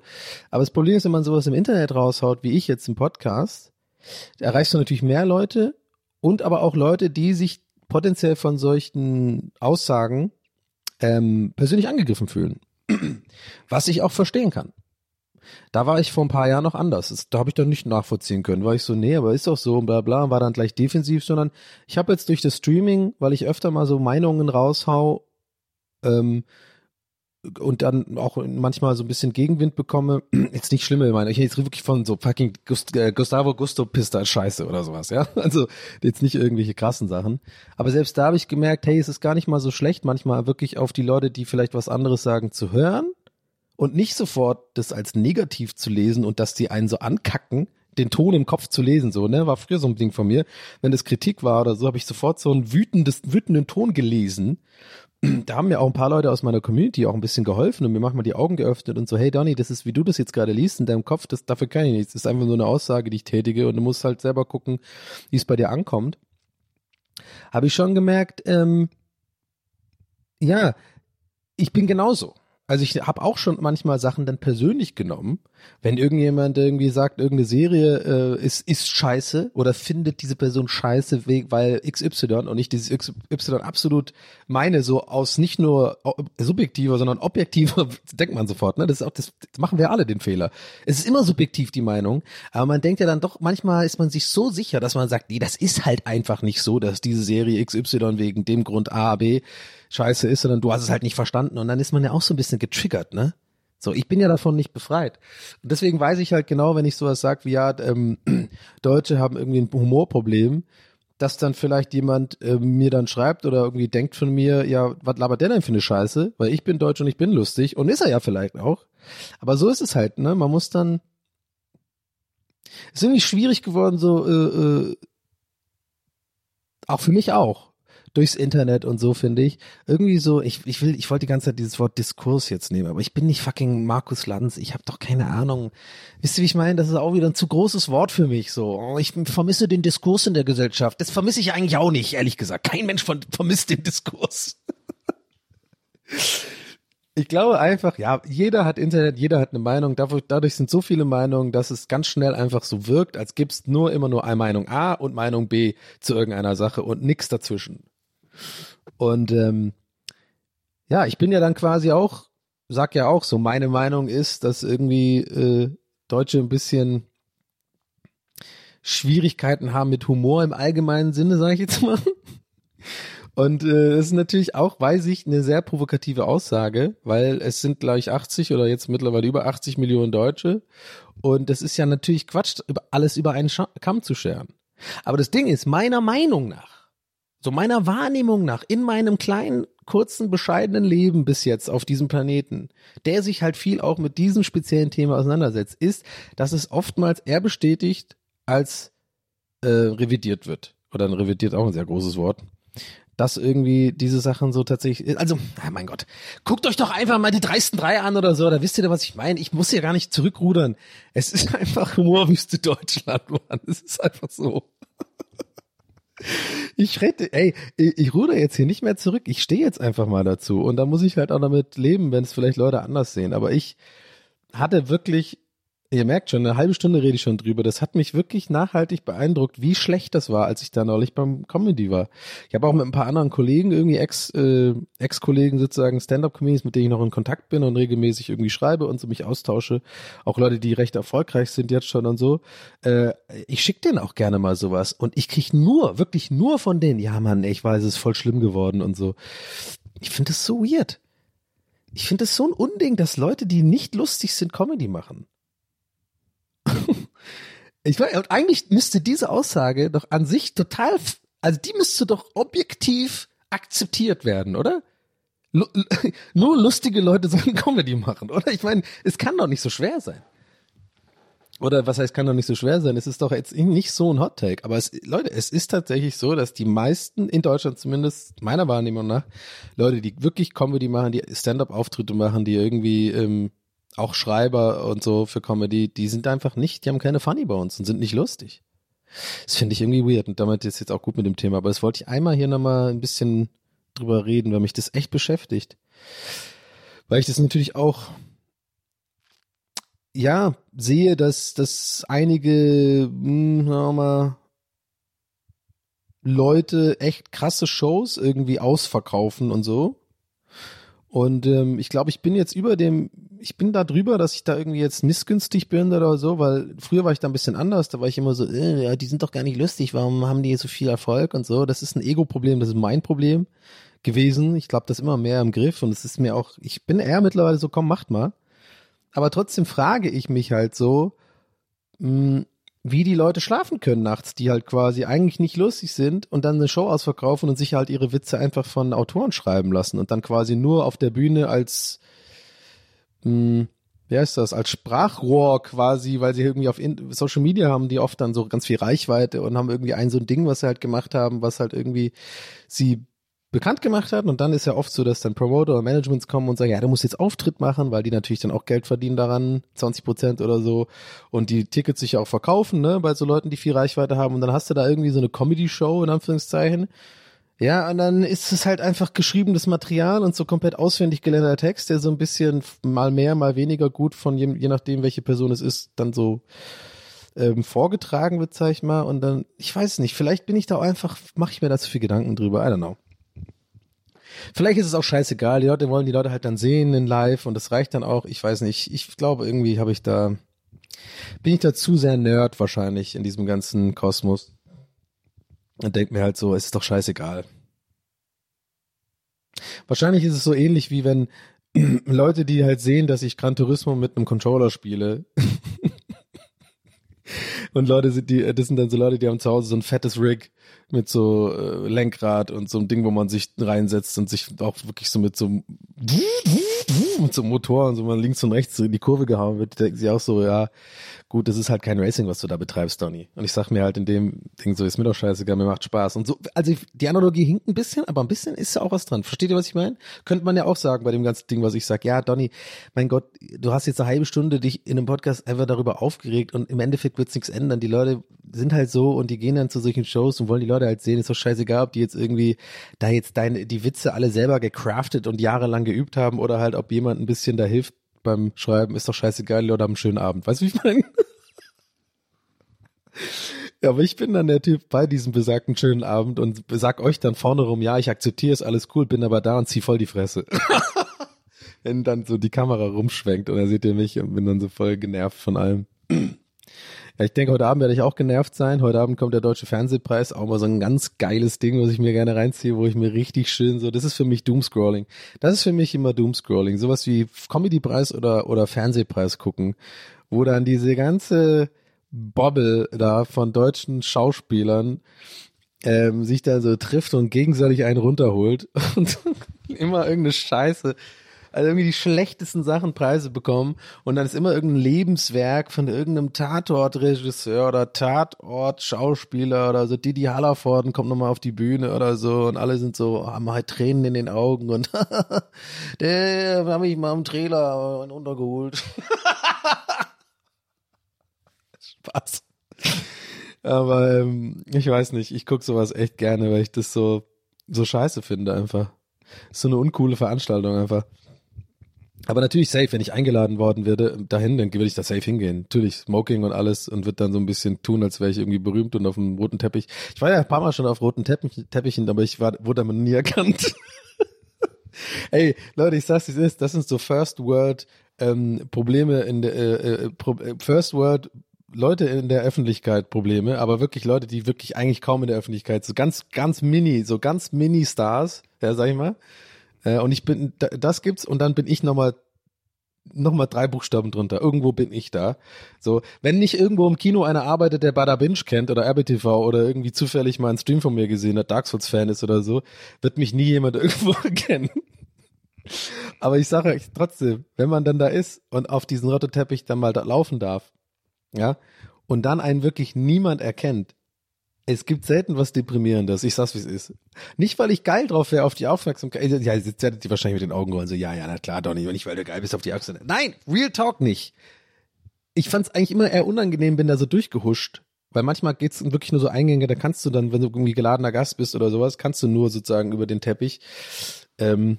Aber das Problem ist, wenn man sowas im Internet raushaut, wie ich jetzt im Podcast, erreichst du natürlich mehr Leute und aber auch Leute, die sich potenziell von solchen Aussagen ähm, persönlich angegriffen fühlen. Was ich auch verstehen kann. Da war ich vor ein paar Jahren noch anders. Das, da habe ich dann nicht nachvollziehen können. War ich so, nee, aber ist doch so und bla bla, war dann gleich defensiv, sondern ich habe jetzt durch das Streaming, weil ich öfter mal so Meinungen raushau, ähm, und dann auch manchmal so ein bisschen Gegenwind bekomme, jetzt nicht schlimme, meine ich jetzt wirklich von so fucking Gust äh, Gustavo Gusto Pista Scheiße oder sowas, ja. Also jetzt nicht irgendwelche krassen Sachen. Aber selbst da habe ich gemerkt, hey, es ist gar nicht mal so schlecht, manchmal wirklich auf die Leute, die vielleicht was anderes sagen, zu hören und nicht sofort das als negativ zu lesen und dass die einen so ankacken, den Ton im Kopf zu lesen, so, ne, war früher so ein Ding von mir. Wenn das Kritik war oder so, habe ich sofort so einen wütendes, wütenden Ton gelesen da haben mir auch ein paar Leute aus meiner Community auch ein bisschen geholfen und mir manchmal die Augen geöffnet und so, hey Donny, das ist, wie du das jetzt gerade liest in deinem Kopf, das, dafür kann ich nichts. Das ist einfach nur eine Aussage, die ich tätige und du musst halt selber gucken, wie es bei dir ankommt. Habe ich schon gemerkt, ähm, ja, ich bin genauso. Also ich habe auch schon manchmal Sachen dann persönlich genommen, wenn irgendjemand irgendwie sagt, irgendeine Serie äh, ist ist scheiße oder findet diese Person scheiße, weil XY und ich dieses XY absolut meine so aus nicht nur subjektiver, sondern objektiver denkt man sofort, ne? Das ist auch das, das machen wir alle den Fehler. Es ist immer subjektiv die Meinung, aber man denkt ja dann doch manchmal ist man sich so sicher, dass man sagt, nee, das ist halt einfach nicht so, dass diese Serie XY wegen dem Grund A B scheiße ist, sondern du hast es halt nicht verstanden und dann ist man ja auch so ein bisschen getriggert, ne? So, ich bin ja davon nicht befreit. Und deswegen weiß ich halt genau, wenn ich sowas sage wie, ja, ähm, Deutsche haben irgendwie ein Humorproblem, dass dann vielleicht jemand äh, mir dann schreibt oder irgendwie denkt von mir, ja, was labert der denn für eine Scheiße? Weil ich bin Deutsch und ich bin lustig und ist er ja vielleicht auch. Aber so ist es halt, ne? Man muss dann. Es ist irgendwie schwierig geworden, so, äh, äh, auch für mich auch durchs Internet und so, finde ich. Irgendwie so, ich, ich will, ich wollte die ganze Zeit dieses Wort Diskurs jetzt nehmen, aber ich bin nicht fucking Markus Lanz, ich habe doch keine Ahnung. Wisst ihr, wie ich meine? Das ist auch wieder ein zu großes Wort für mich, so. Oh, ich vermisse den Diskurs in der Gesellschaft. Das vermisse ich eigentlich auch nicht, ehrlich gesagt. Kein Mensch von, vermisst den Diskurs. Ich glaube einfach, ja, jeder hat Internet, jeder hat eine Meinung. Dadurch, sind so viele Meinungen, dass es ganz schnell einfach so wirkt, als gibt's nur immer nur eine Meinung A und Meinung B zu irgendeiner Sache und nix dazwischen. Und ähm, ja, ich bin ja dann quasi auch, sag ja auch so, meine Meinung ist, dass irgendwie äh, Deutsche ein bisschen Schwierigkeiten haben mit Humor im allgemeinen Sinne, sage ich jetzt mal. Und äh, das ist natürlich auch, weiß ich, eine sehr provokative Aussage, weil es sind gleich 80 oder jetzt mittlerweile über 80 Millionen Deutsche. Und das ist ja natürlich Quatsch, alles über einen Kamm zu scheren. Aber das Ding ist, meiner Meinung nach, so meiner Wahrnehmung nach, in meinem kleinen, kurzen, bescheidenen Leben bis jetzt auf diesem Planeten, der sich halt viel auch mit diesem speziellen Thema auseinandersetzt, ist, dass es oftmals eher bestätigt, als äh, revidiert wird. Oder revidiert auch ein sehr großes Wort. Dass irgendwie diese Sachen so tatsächlich, also, ah, mein Gott, guckt euch doch einfach mal die dreisten drei an oder so, da wisst ihr, was ich meine. Ich muss ja gar nicht zurückrudern. Es ist einfach Humorwüste Deutschland, Mann. Es ist einfach so. Ich rede, ey, ich, ich ruder jetzt hier nicht mehr zurück. Ich stehe jetzt einfach mal dazu. Und da muss ich halt auch damit leben, wenn es vielleicht Leute anders sehen. Aber ich hatte wirklich Ihr merkt schon, eine halbe Stunde rede ich schon drüber. Das hat mich wirklich nachhaltig beeindruckt, wie schlecht das war, als ich da neulich beim Comedy war. Ich habe auch mit ein paar anderen Kollegen, irgendwie Ex, äh, Ex-Kollegen sozusagen, Stand-up-Comedians, mit denen ich noch in Kontakt bin und regelmäßig irgendwie schreibe und so mich austausche. Auch Leute, die recht erfolgreich sind jetzt schon und so. Äh, ich schicke denen auch gerne mal sowas. Und ich krieg nur, wirklich nur von denen, ja Mann, ich weiß, es ist voll schlimm geworden und so. Ich finde das so weird. Ich finde es so ein Unding, dass Leute, die nicht lustig sind, Comedy machen. ich und eigentlich müsste diese Aussage doch an sich total, also die müsste doch objektiv akzeptiert werden, oder? Lu nur lustige Leute sollen Comedy machen, oder? Ich meine, es kann doch nicht so schwer sein. Oder was heißt, kann doch nicht so schwer sein? Es ist doch jetzt nicht so ein Hot Take. Aber es, Leute, es ist tatsächlich so, dass die meisten, in Deutschland zumindest, meiner Wahrnehmung nach, Leute, die wirklich Comedy machen, die Stand-up-Auftritte machen, die irgendwie ähm, auch Schreiber und so für Comedy, die sind einfach nicht, die haben keine Funny Bones und sind nicht lustig. Das finde ich irgendwie weird und damit ist jetzt auch gut mit dem Thema, aber das wollte ich einmal hier nochmal ein bisschen drüber reden, weil mich das echt beschäftigt. Weil ich das natürlich auch, ja, sehe, dass, dass einige, mh, wir mal, Leute echt krasse Shows irgendwie ausverkaufen und so. Und ähm, ich glaube, ich bin jetzt über dem, ich bin da drüber, dass ich da irgendwie jetzt missgünstig bin oder so, weil früher war ich da ein bisschen anders, da war ich immer so, äh, ja, die sind doch gar nicht lustig, warum haben die so viel Erfolg und so. Das ist ein Ego-Problem, das ist mein Problem gewesen. Ich glaube, das ist immer mehr im Griff und es ist mir auch, ich bin eher mittlerweile so, komm, macht mal. Aber trotzdem frage ich mich halt so, mh, wie die Leute schlafen können nachts, die halt quasi eigentlich nicht lustig sind und dann eine Show ausverkaufen und sich halt ihre Witze einfach von Autoren schreiben lassen und dann quasi nur auf der Bühne als, mh, wie heißt das, als Sprachrohr quasi, weil sie irgendwie auf Social Media haben, die oft dann so ganz viel Reichweite und haben irgendwie ein so ein Ding, was sie halt gemacht haben, was halt irgendwie sie bekannt gemacht hat und dann ist ja oft so, dass dann Promoter oder Managements kommen und sagen, ja, du musst jetzt Auftritt machen, weil die natürlich dann auch Geld verdienen daran, 20 Prozent oder so und die Tickets sich ja auch verkaufen, ne, bei so Leuten, die viel Reichweite haben und dann hast du da irgendwie so eine Comedy-Show in Anführungszeichen. Ja, und dann ist es halt einfach geschriebenes Material und so komplett auswendig gelernter Text, der so ein bisschen mal mehr, mal weniger gut von je, je nachdem, welche Person es ist, dann so ähm, vorgetragen wird, sag ich mal. Und dann, ich weiß nicht, vielleicht bin ich da auch einfach, mache ich mir da zu viel Gedanken drüber, I don't know. Vielleicht ist es auch scheißegal. Die Leute wollen die Leute halt dann sehen in live und das reicht dann auch. Ich weiß nicht. Ich glaube, irgendwie habe ich da, bin ich da zu sehr Nerd wahrscheinlich in diesem ganzen Kosmos. Und denke mir halt so, es ist doch scheißegal. Wahrscheinlich ist es so ähnlich wie wenn Leute, die halt sehen, dass ich Gran Turismo mit einem Controller spiele. und Leute sind die, das sind dann so Leute, die haben zu Hause so ein fettes Rig mit so äh, Lenkrad und so einem Ding, wo man sich reinsetzt und sich auch wirklich so mit so mit so Motor und so mal links und rechts in die Kurve gehauen wird, denken sie auch so, ja, gut, das ist halt kein Racing, was du da betreibst, Donny. Und ich sag mir halt in dem Ding so, ist mir doch scheißegal, mir macht Spaß. Und so, also die Analogie hinkt ein bisschen, aber ein bisschen ist ja auch was dran. Versteht ihr, was ich meine? Könnte man ja auch sagen bei dem ganzen Ding, was ich sag, ja, Donny, mein Gott, du hast jetzt eine halbe Stunde dich in einem Podcast einfach darüber aufgeregt und im Endeffekt wird's nichts ändern. Die Leute sind halt so und die gehen dann zu solchen Shows und wollen die Leute halt sehen, ist doch scheißegal, ob die jetzt irgendwie da jetzt deine, die Witze alle selber gecraftet und jahrelang geübt haben oder halt, ob jemand ein bisschen da hilft beim Schreiben, ist doch scheißegal, die Leute haben einen schönen Abend. Weißt du, wie ich meine? Ja, aber ich bin dann der Typ bei diesem besagten schönen Abend und sag euch dann vorne rum, ja, ich akzeptiere es, alles cool, bin aber da und zieh voll die Fresse. Wenn dann so die Kamera rumschwenkt und dann seht ihr mich und bin dann so voll genervt von allem. Ja, ich denke, heute Abend werde ich auch genervt sein. Heute Abend kommt der Deutsche Fernsehpreis, auch mal so ein ganz geiles Ding, was ich mir gerne reinziehe, wo ich mir richtig schön so, das ist für mich Doomscrolling. Das ist für mich immer Doomscrolling. Sowas wie Comedypreis oder, oder Fernsehpreis gucken, wo dann diese ganze Bobble da von deutschen Schauspielern ähm, sich da so trifft und gegenseitig einen runterholt und immer irgendeine Scheiße also irgendwie die schlechtesten Sachen Preise bekommen und dann ist immer irgendein Lebenswerk von irgendeinem Tatortregisseur oder Tatort-Schauspieler oder so. Didi Hallervorden kommt nochmal auf die Bühne oder so und alle sind so, haben halt Tränen in den Augen und der habe ich mal im Trailer untergeholt. Spaß. Aber ähm, ich weiß nicht, ich guck sowas echt gerne, weil ich das so so scheiße finde einfach. Ist so eine uncoole Veranstaltung einfach. Aber natürlich safe, wenn ich eingeladen worden werde dahin, dann würde ich da safe hingehen. Natürlich Smoking und alles und wird dann so ein bisschen tun, als wäre ich irgendwie berühmt und auf dem roten Teppich. Ich war ja ein paar Mal schon auf roten Teppich, Teppichen, aber ich war, wurde aber nie erkannt. Ey, Leute, ich sag's, ist. Das sind so First World ähm, Probleme in der äh, äh, Pro äh, First World Leute in der Öffentlichkeit Probleme, aber wirklich Leute, die wirklich eigentlich kaum in der Öffentlichkeit, so ganz, ganz mini, so ganz mini Stars, ja, sag ich mal äh, und ich bin, das gibt's und dann bin ich nochmal nochmal drei Buchstaben drunter. Irgendwo bin ich da. So, wenn nicht irgendwo im Kino einer arbeitet, der Bada Binge kennt oder RBTV oder irgendwie zufällig mal einen Stream von mir gesehen hat, Dark Souls Fan ist oder so, wird mich nie jemand irgendwo kennen. Aber ich sage euch trotzdem, wenn man dann da ist und auf diesen Rotteteppich dann mal da laufen darf, ja, und dann einen wirklich niemand erkennt, es gibt selten was Deprimierendes. Ich sag's, wie es ist. Nicht, weil ich geil drauf wäre auf die Aufmerksamkeit. Ja, jetzt werdet ihr wahrscheinlich mit den Augen rollen. So, ja, ja, na klar, Donny, nicht, weil du geil bist auf die Aufmerksamkeit. Nein, Real Talk nicht. Ich fand's eigentlich immer eher unangenehm, bin da so durchgehuscht. Weil manchmal geht's wirklich nur so Eingänge, da kannst du dann, wenn du irgendwie geladener Gast bist oder sowas, kannst du nur sozusagen über den Teppich. Ähm,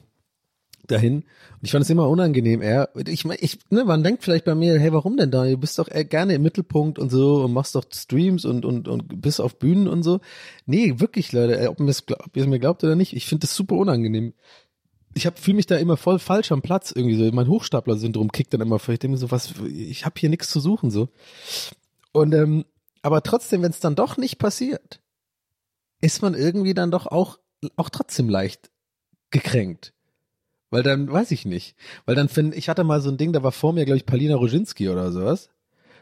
dahin. Und ich fand es immer unangenehm. Er, ich, ich, ne, man denkt vielleicht bei mir, hey, warum denn da? Du bist doch gerne im Mittelpunkt und so und machst doch Streams und und und bist auf Bühnen und so. Nee, wirklich, Leute, ob, ob ihr es mir glaubt oder nicht, ich finde das super unangenehm. Ich fühle mich da immer voll falsch am Platz irgendwie so. Mein Hochstapler-Syndrom kickt dann immer vor. Ich denke so, was, ich habe hier nichts zu suchen so. Und ähm, aber trotzdem, wenn es dann doch nicht passiert, ist man irgendwie dann doch auch auch trotzdem leicht gekränkt. Weil dann, weiß ich nicht. Weil dann finde ich hatte mal so ein Ding, da war vor mir, glaube ich, Palina Roginski oder sowas.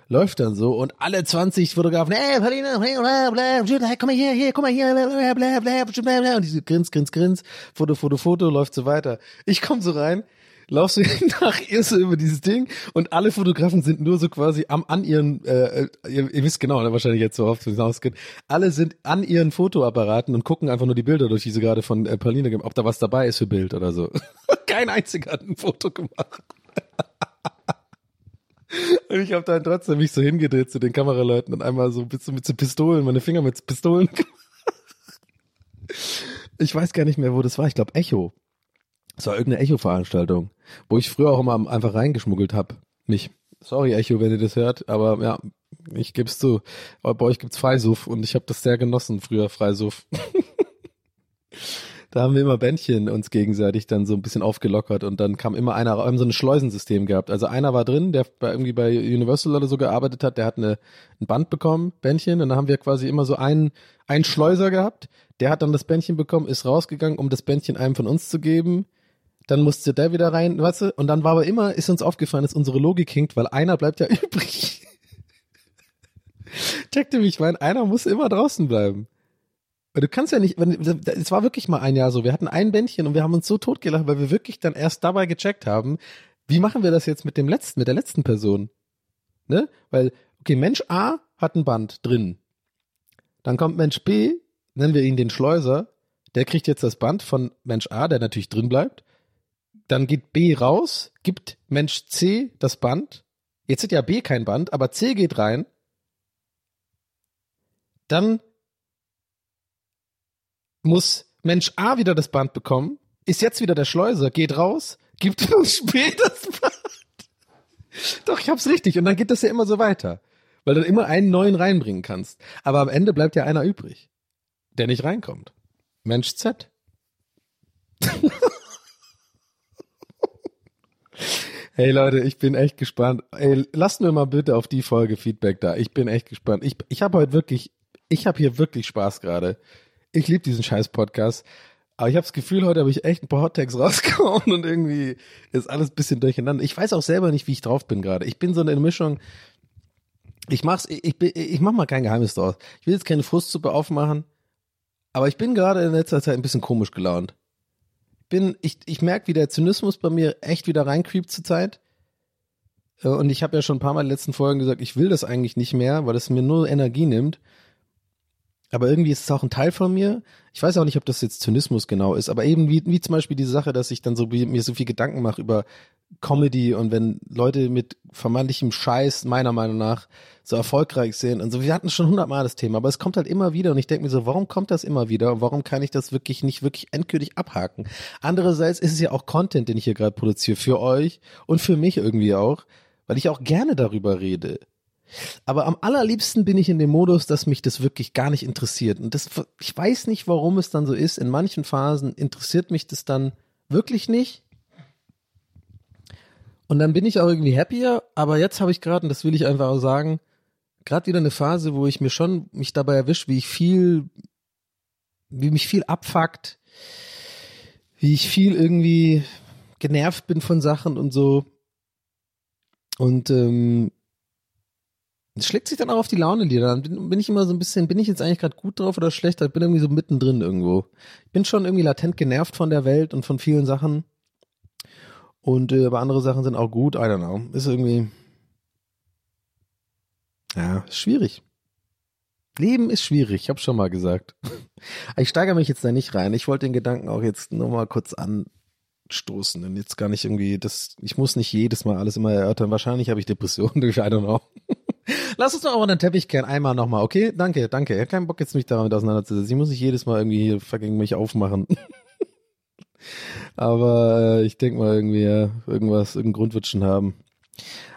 Läuft dann so und alle 20 Fotografen, hey, Palina, bla, bla, bla, komm mal hier, hier, komm mal hier, bla, bla, bla, bla, bla, und diese Grins, Grins, Grins, Foto, Foto, Foto, läuft so weiter. Ich komme so rein, laufst du nach ihr so über dieses Ding und alle Fotografen sind nur so quasi am an ihren, äh, ihr, ihr wisst genau, ne, wahrscheinlich jetzt so oft, wie es ausgeht, alle sind an ihren Fotoapparaten und gucken einfach nur die Bilder durch, die sie gerade von äh, Pauline ob da was dabei ist für Bild oder so. Kein einziger hat ein Foto gemacht. Und ich habe dann trotzdem mich so hingedreht zu den Kameraleuten und einmal so mit, so mit so Pistolen, meine Finger mit Pistolen gemacht. Ich weiß gar nicht mehr, wo das war. Ich glaube Echo. Es war irgendeine Echo-Veranstaltung, wo ich früher auch immer einfach reingeschmuggelt habe. Mich. Sorry, Echo, wenn ihr das hört, aber ja, ich geb's zu. Aber bei euch gibt's Freisuff und ich habe das sehr genossen früher, Freisuff. da haben wir immer Bändchen uns gegenseitig dann so ein bisschen aufgelockert und dann kam immer einer, haben so ein Schleusensystem gehabt. Also einer war drin, der bei, irgendwie bei Universal oder so gearbeitet hat, der hat eine, ein Band bekommen, Bändchen, und dann haben wir quasi immer so einen, einen Schleuser gehabt, der hat dann das Bändchen bekommen, ist rausgegangen, um das Bändchen einem von uns zu geben dann musste der wieder rein, weißt du, und dann war aber immer, ist uns aufgefallen, dass unsere Logik hinkt, weil einer bleibt ja übrig. Checkte mich, mein, einer muss immer draußen bleiben. Weil du kannst ja nicht, es war wirklich mal ein Jahr so, wir hatten ein Bändchen und wir haben uns so totgelacht, weil wir wirklich dann erst dabei gecheckt haben, wie machen wir das jetzt mit dem letzten, mit der letzten Person? Ne? Weil, okay, Mensch A hat ein Band drin. Dann kommt Mensch B, nennen wir ihn den Schleuser, der kriegt jetzt das Band von Mensch A, der natürlich drin bleibt dann geht B raus, gibt Mensch C das Band. Jetzt hat ja B kein Band, aber C geht rein. Dann muss Mensch A wieder das Band bekommen, ist jetzt wieder der Schleuser, geht raus, gibt Mensch B das Band. Doch, ich hab's richtig. Und dann geht das ja immer so weiter. Weil du immer einen neuen reinbringen kannst. Aber am Ende bleibt ja einer übrig, der nicht reinkommt. Mensch Z. Hey Leute, ich bin echt gespannt. Ey, lasst mir mal bitte auf die Folge Feedback da. Ich bin echt gespannt. Ich, ich habe heute wirklich, ich habe hier wirklich Spaß gerade. Ich liebe diesen scheiß Podcast. Aber ich habe das Gefühl, heute habe ich echt ein paar Hottakes rausgehauen und irgendwie ist alles ein bisschen durcheinander. Ich weiß auch selber nicht, wie ich drauf bin gerade. Ich bin so eine Mischung. Ich mach's, ich, ich, ich mach mal kein Geheimnis draus. Ich will jetzt keine Frustsuppe aufmachen, aber ich bin gerade in letzter Zeit ein bisschen komisch gelaunt. Bin, ich, ich merke, wie der Zynismus bei mir echt wieder reincreept zur Zeit. Äh, Und ich habe ja schon ein paar Mal in den letzten Folgen gesagt, ich will das eigentlich nicht mehr, weil es mir nur Energie nimmt. Aber irgendwie ist es auch ein Teil von mir. Ich weiß auch nicht, ob das jetzt Zynismus genau ist, aber eben wie, wie zum Beispiel die Sache, dass ich dann so mir so viel Gedanken mache über Comedy und wenn Leute mit vermeintlichem Scheiß meiner Meinung nach so erfolgreich sind und so. Wir hatten schon hundertmal das Thema, aber es kommt halt immer wieder und ich denke mir so, warum kommt das immer wieder und warum kann ich das wirklich nicht wirklich endgültig abhaken? Andererseits ist es ja auch Content, den ich hier gerade produziere für euch und für mich irgendwie auch, weil ich auch gerne darüber rede. Aber am allerliebsten bin ich in dem Modus, dass mich das wirklich gar nicht interessiert. Und das, ich weiß nicht, warum es dann so ist. In manchen Phasen interessiert mich das dann wirklich nicht. Und dann bin ich auch irgendwie happier. Aber jetzt habe ich gerade, und das will ich einfach auch sagen, gerade wieder eine Phase, wo ich mir schon mich dabei erwische, wie ich viel, wie mich viel abfuckt, wie ich viel irgendwie genervt bin von Sachen und so. Und ähm, es schlägt sich dann auch auf die Laune wieder. Dann bin, bin ich immer so ein bisschen, bin ich jetzt eigentlich gerade gut drauf oder schlecht? Ich bin irgendwie so mittendrin irgendwo. Ich bin schon irgendwie latent genervt von der Welt und von vielen Sachen. Und äh, aber andere Sachen sind auch gut. I don't know. Ist irgendwie. Ja, ist schwierig. Leben ist schwierig, ich habe schon mal gesagt. Ich steigere mich jetzt da nicht rein. Ich wollte den Gedanken auch jetzt nur mal kurz anstoßen und jetzt gar nicht irgendwie, das, ich muss nicht jedes Mal alles immer erörtern. Wahrscheinlich habe ich Depressionen durch, I don't know. Lass uns doch auch den Teppich kehren, einmal nochmal, okay? Danke, danke. Ich habe keinen Bock jetzt mich damit auseinanderzusetzen. Ich muss nicht jedes Mal irgendwie hier fucking mich aufmachen. Aber äh, ich denke mal irgendwie, ja, irgendwas, irgendeinen Grund wird schon haben.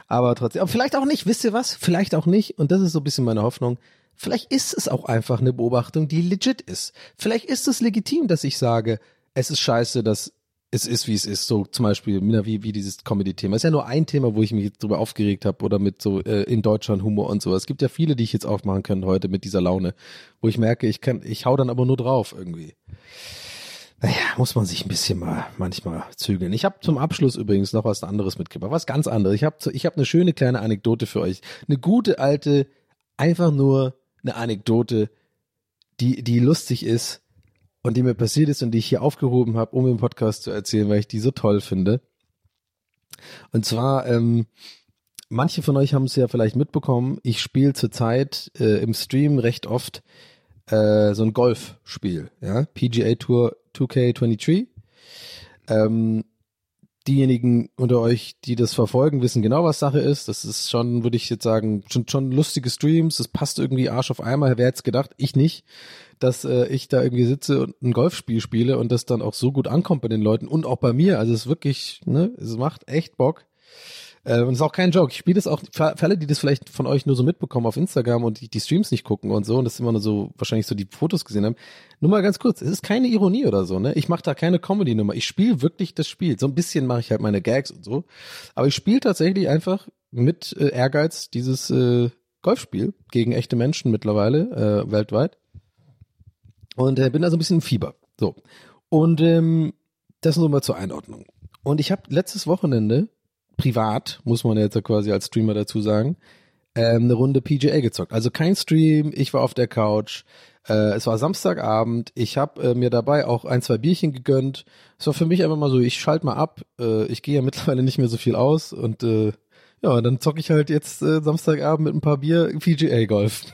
Aber trotzdem, aber vielleicht auch nicht, wisst ihr was? Vielleicht auch nicht. Und das ist so ein bisschen meine Hoffnung. Vielleicht ist es auch einfach eine Beobachtung, die legit ist. Vielleicht ist es legitim, dass ich sage, es ist scheiße, dass es ist, wie es ist. So zum Beispiel, wie, wie dieses Comedy-Thema. Ist ja nur ein Thema, wo ich mich jetzt drüber aufgeregt habe oder mit so äh, in Deutschland Humor und so. Es gibt ja viele, die ich jetzt aufmachen kann heute mit dieser Laune, wo ich merke, ich kann, ich hau dann aber nur drauf irgendwie. Naja, muss man sich ein bisschen mal manchmal zügeln. Ich habe zum Abschluss übrigens noch was anderes mitgebracht, was ganz anderes. Ich habe ich hab eine schöne kleine Anekdote für euch. Eine gute alte, einfach nur eine Anekdote, die, die lustig ist und die mir passiert ist und die ich hier aufgehoben habe, um im Podcast zu erzählen, weil ich die so toll finde. Und zwar, ähm, manche von euch haben es ja vielleicht mitbekommen, ich spiele zurzeit äh, im Stream recht oft äh, so ein Golfspiel, ja, PGA Tour 2K23. Ähm, diejenigen unter euch, die das verfolgen, wissen genau, was Sache ist. Das ist schon, würde ich jetzt sagen, schon, schon lustige Streams. Das passt irgendwie Arsch auf einmal. Wer hätte gedacht? Ich nicht, dass äh, ich da irgendwie sitze und ein Golfspiel spiele und das dann auch so gut ankommt bei den Leuten und auch bei mir. Also es ist wirklich, ne, es macht echt Bock. Äh, und es ist auch kein Joke. Ich spiele das auch für alle, die das vielleicht von euch nur so mitbekommen auf Instagram und die, die Streams nicht gucken und so und das immer nur so wahrscheinlich so die Fotos gesehen haben. Nur mal ganz kurz, es ist keine Ironie oder so, ne? Ich mache da keine Comedy-Nummer. Ich spiele wirklich das Spiel. So ein bisschen mache ich halt meine Gags und so. Aber ich spiele tatsächlich einfach mit äh, Ehrgeiz dieses äh, Golfspiel gegen echte Menschen mittlerweile äh, weltweit. Und äh, bin da so ein bisschen im Fieber. So. Und ähm, das nur mal zur Einordnung. Und ich habe letztes Wochenende privat, muss man jetzt quasi als Streamer dazu sagen, ähm, eine Runde PGA gezockt. Also kein Stream, ich war auf der Couch. Äh, es war Samstagabend, ich habe äh, mir dabei auch ein, zwei Bierchen gegönnt. Es war für mich einfach mal so, ich schalte mal ab. Äh, ich gehe ja mittlerweile nicht mehr so viel aus und äh, ja, dann zocke ich halt jetzt äh, Samstagabend mit ein paar Bier PGA Golf.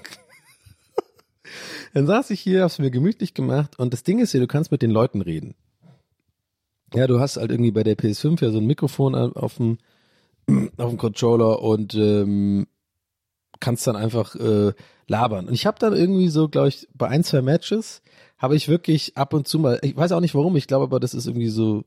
dann saß ich hier, hab's mir gemütlich gemacht und das Ding ist ja, du kannst mit den Leuten reden. Ja, du hast halt irgendwie bei der PS5 ja so ein Mikrofon auf dem auf dem Controller und ähm, kannst dann einfach äh, labern. Und ich habe dann irgendwie so, glaube ich, bei ein, zwei Matches habe ich wirklich ab und zu mal, ich weiß auch nicht warum, ich glaube aber, das ist irgendwie so,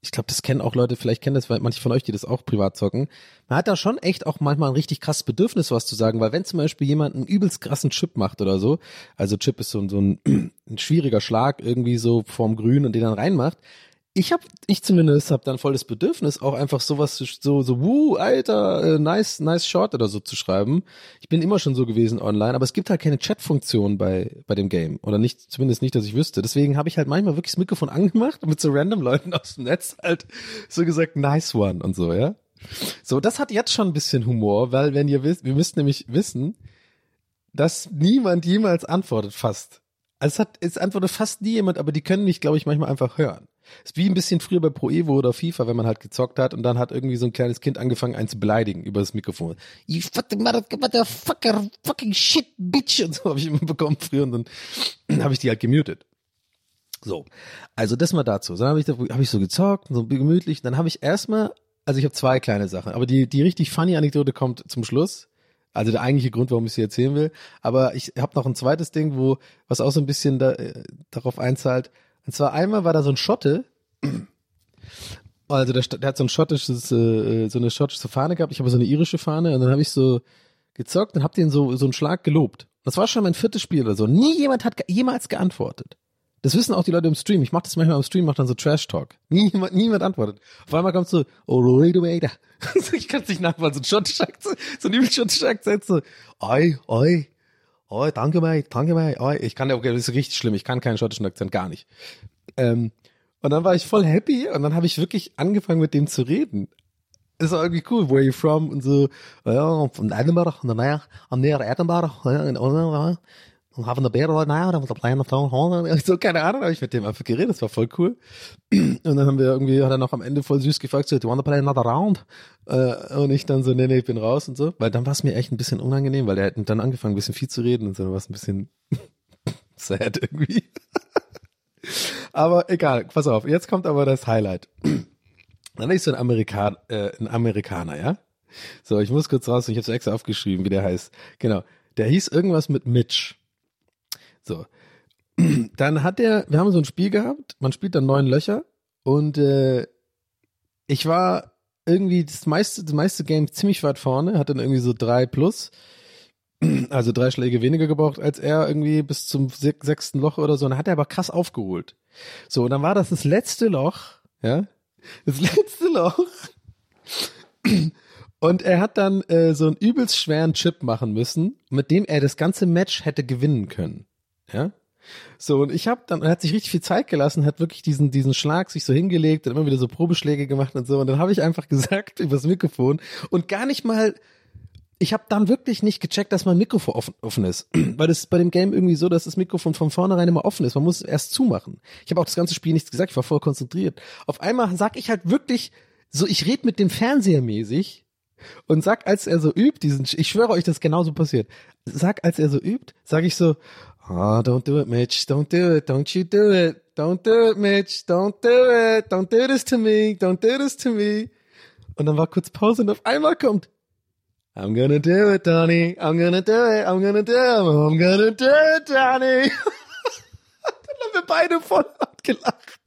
ich glaube, das kennen auch Leute, vielleicht kennen das weil manche von euch, die das auch privat zocken. Man hat da schon echt auch manchmal ein richtig krasses Bedürfnis, was zu sagen, weil wenn zum Beispiel jemand einen übelst krassen Chip macht oder so, also Chip ist so, so ein, ein schwieriger Schlag irgendwie so vorm Grün und den dann reinmacht, ich habe, ich zumindest habe dann voll das Bedürfnis, auch einfach sowas so, so, wuh, alter, äh, nice, nice short oder so zu schreiben. Ich bin immer schon so gewesen online, aber es gibt halt keine Chat-Funktion bei, bei dem Game. Oder nicht, zumindest nicht, dass ich wüsste. Deswegen habe ich halt manchmal wirklich das Mikrofon angemacht und mit so random Leuten aus dem Netz halt so gesagt, nice one und so, ja. So, das hat jetzt schon ein bisschen Humor, weil wenn ihr wisst, wir müsst nämlich wissen, dass niemand jemals antwortet, fast. Also es hat, es antwortet fast nie jemand, aber die können mich, glaube ich, manchmal einfach hören. Ist wie ein bisschen früher bei Pro Evo oder FIFA, wenn man halt gezockt hat und dann hat irgendwie so ein kleines Kind angefangen, einen zu beleidigen über das Mikrofon. You fucking motherfucker, fucking shit, bitch und so habe ich immer bekommen früher und dann habe ich die halt gemutet. So, also das mal dazu. Dann habe ich, hab ich so gezockt, so gemütlich. Dann habe ich erstmal, also ich habe zwei kleine Sachen, aber die, die richtig funny Anekdote kommt zum Schluss. Also der eigentliche Grund, warum ich sie erzählen will. Aber ich habe noch ein zweites Ding, wo was auch so ein bisschen da, äh, darauf einzahlt. Und zwar einmal war da so ein Schotte. Also der, der hat so ein schottisches, äh, so eine schottische Fahne gehabt. Ich habe so eine irische Fahne und dann habe ich so gezockt und habe den so so einen Schlag gelobt. Das war schon mein viertes Spiel oder so. Nie jemand hat ge jemals geantwortet. Das wissen auch die Leute im Stream. Ich mache das manchmal im Stream, mache dann so Trash Talk. Niemand, niemand antwortet. Auf einmal kommt so, oh, ich kann es nicht nachmachen, so ein schottischer Akzent, so ein übel schottischer Akzent, so, oi, oi, oi, danke mei, danke mei, oi. Ich kann ja, okay, das ist richtig schlimm, ich kann keinen schottischen Akzent, gar nicht. Ähm, und dann war ich voll happy und dann habe ich wirklich angefangen mit dem zu reden. Das war irgendwie cool, where are you from? Und so, ja, von Edinburgh, und dann, am näher Edinburgh, ja, und haben eine Beer right now, und kleine so, keine Ahnung, habe ich mit dem einfach geredet, das war voll cool. Und dann haben wir irgendwie, hat er noch am Ende voll süß gefragt, so, do you wanna play another round? Äh, und ich dann so, nee, nee, ich bin raus und so, weil dann war es mir echt ein bisschen unangenehm, weil er hat dann angefangen, ein bisschen viel zu reden und so, dann war es ein bisschen sad irgendwie. aber egal, pass auf, jetzt kommt aber das Highlight. Dann ist so ein Amerikan, äh, ein Amerikaner, ja? So, ich muss kurz raus, ich habe es extra aufgeschrieben, wie der heißt. Genau. Der hieß irgendwas mit Mitch. So. Dann hat er, wir haben so ein Spiel gehabt, man spielt dann neun Löcher und äh, ich war irgendwie das meiste, das meiste Game ziemlich weit vorne, hat dann irgendwie so drei plus, also drei Schläge weniger gebraucht als er irgendwie bis zum sechsten Loch oder so. Und dann hat er aber krass aufgeholt. So, und dann war das das letzte Loch, ja, das letzte Loch. Und er hat dann äh, so einen übelst schweren Chip machen müssen, mit dem er das ganze Match hätte gewinnen können. Ja. So, und ich habe dann, er hat sich richtig viel Zeit gelassen, hat wirklich diesen, diesen Schlag sich so hingelegt und immer wieder so Probeschläge gemacht und so. Und dann habe ich einfach gesagt übers Mikrofon und gar nicht mal, ich habe dann wirklich nicht gecheckt, dass mein Mikrofon offen, offen ist. Weil das ist bei dem Game irgendwie so, dass das Mikrofon von vornherein immer offen ist. Man muss es erst zumachen. Ich habe auch das ganze Spiel nichts gesagt, ich war voll konzentriert. Auf einmal sag ich halt wirklich, so ich red mit dem Fernseher mäßig und sag, als er so übt, diesen, ich schwöre euch, das genauso passiert. Sag, als er so übt, sag ich so, Oh, don't do it, Mitch. Don't do it. Don't you do it. Don't do it, Mitch. Don't do it. Don't do this to me. Don't do this to me. Und dann war kurz Pause und auf einmal kommt I'm gonna do it, Donny. I'm gonna do it. I'm gonna do it. I'm gonna do it, Donny. dann haben wir beide voll abgelacht.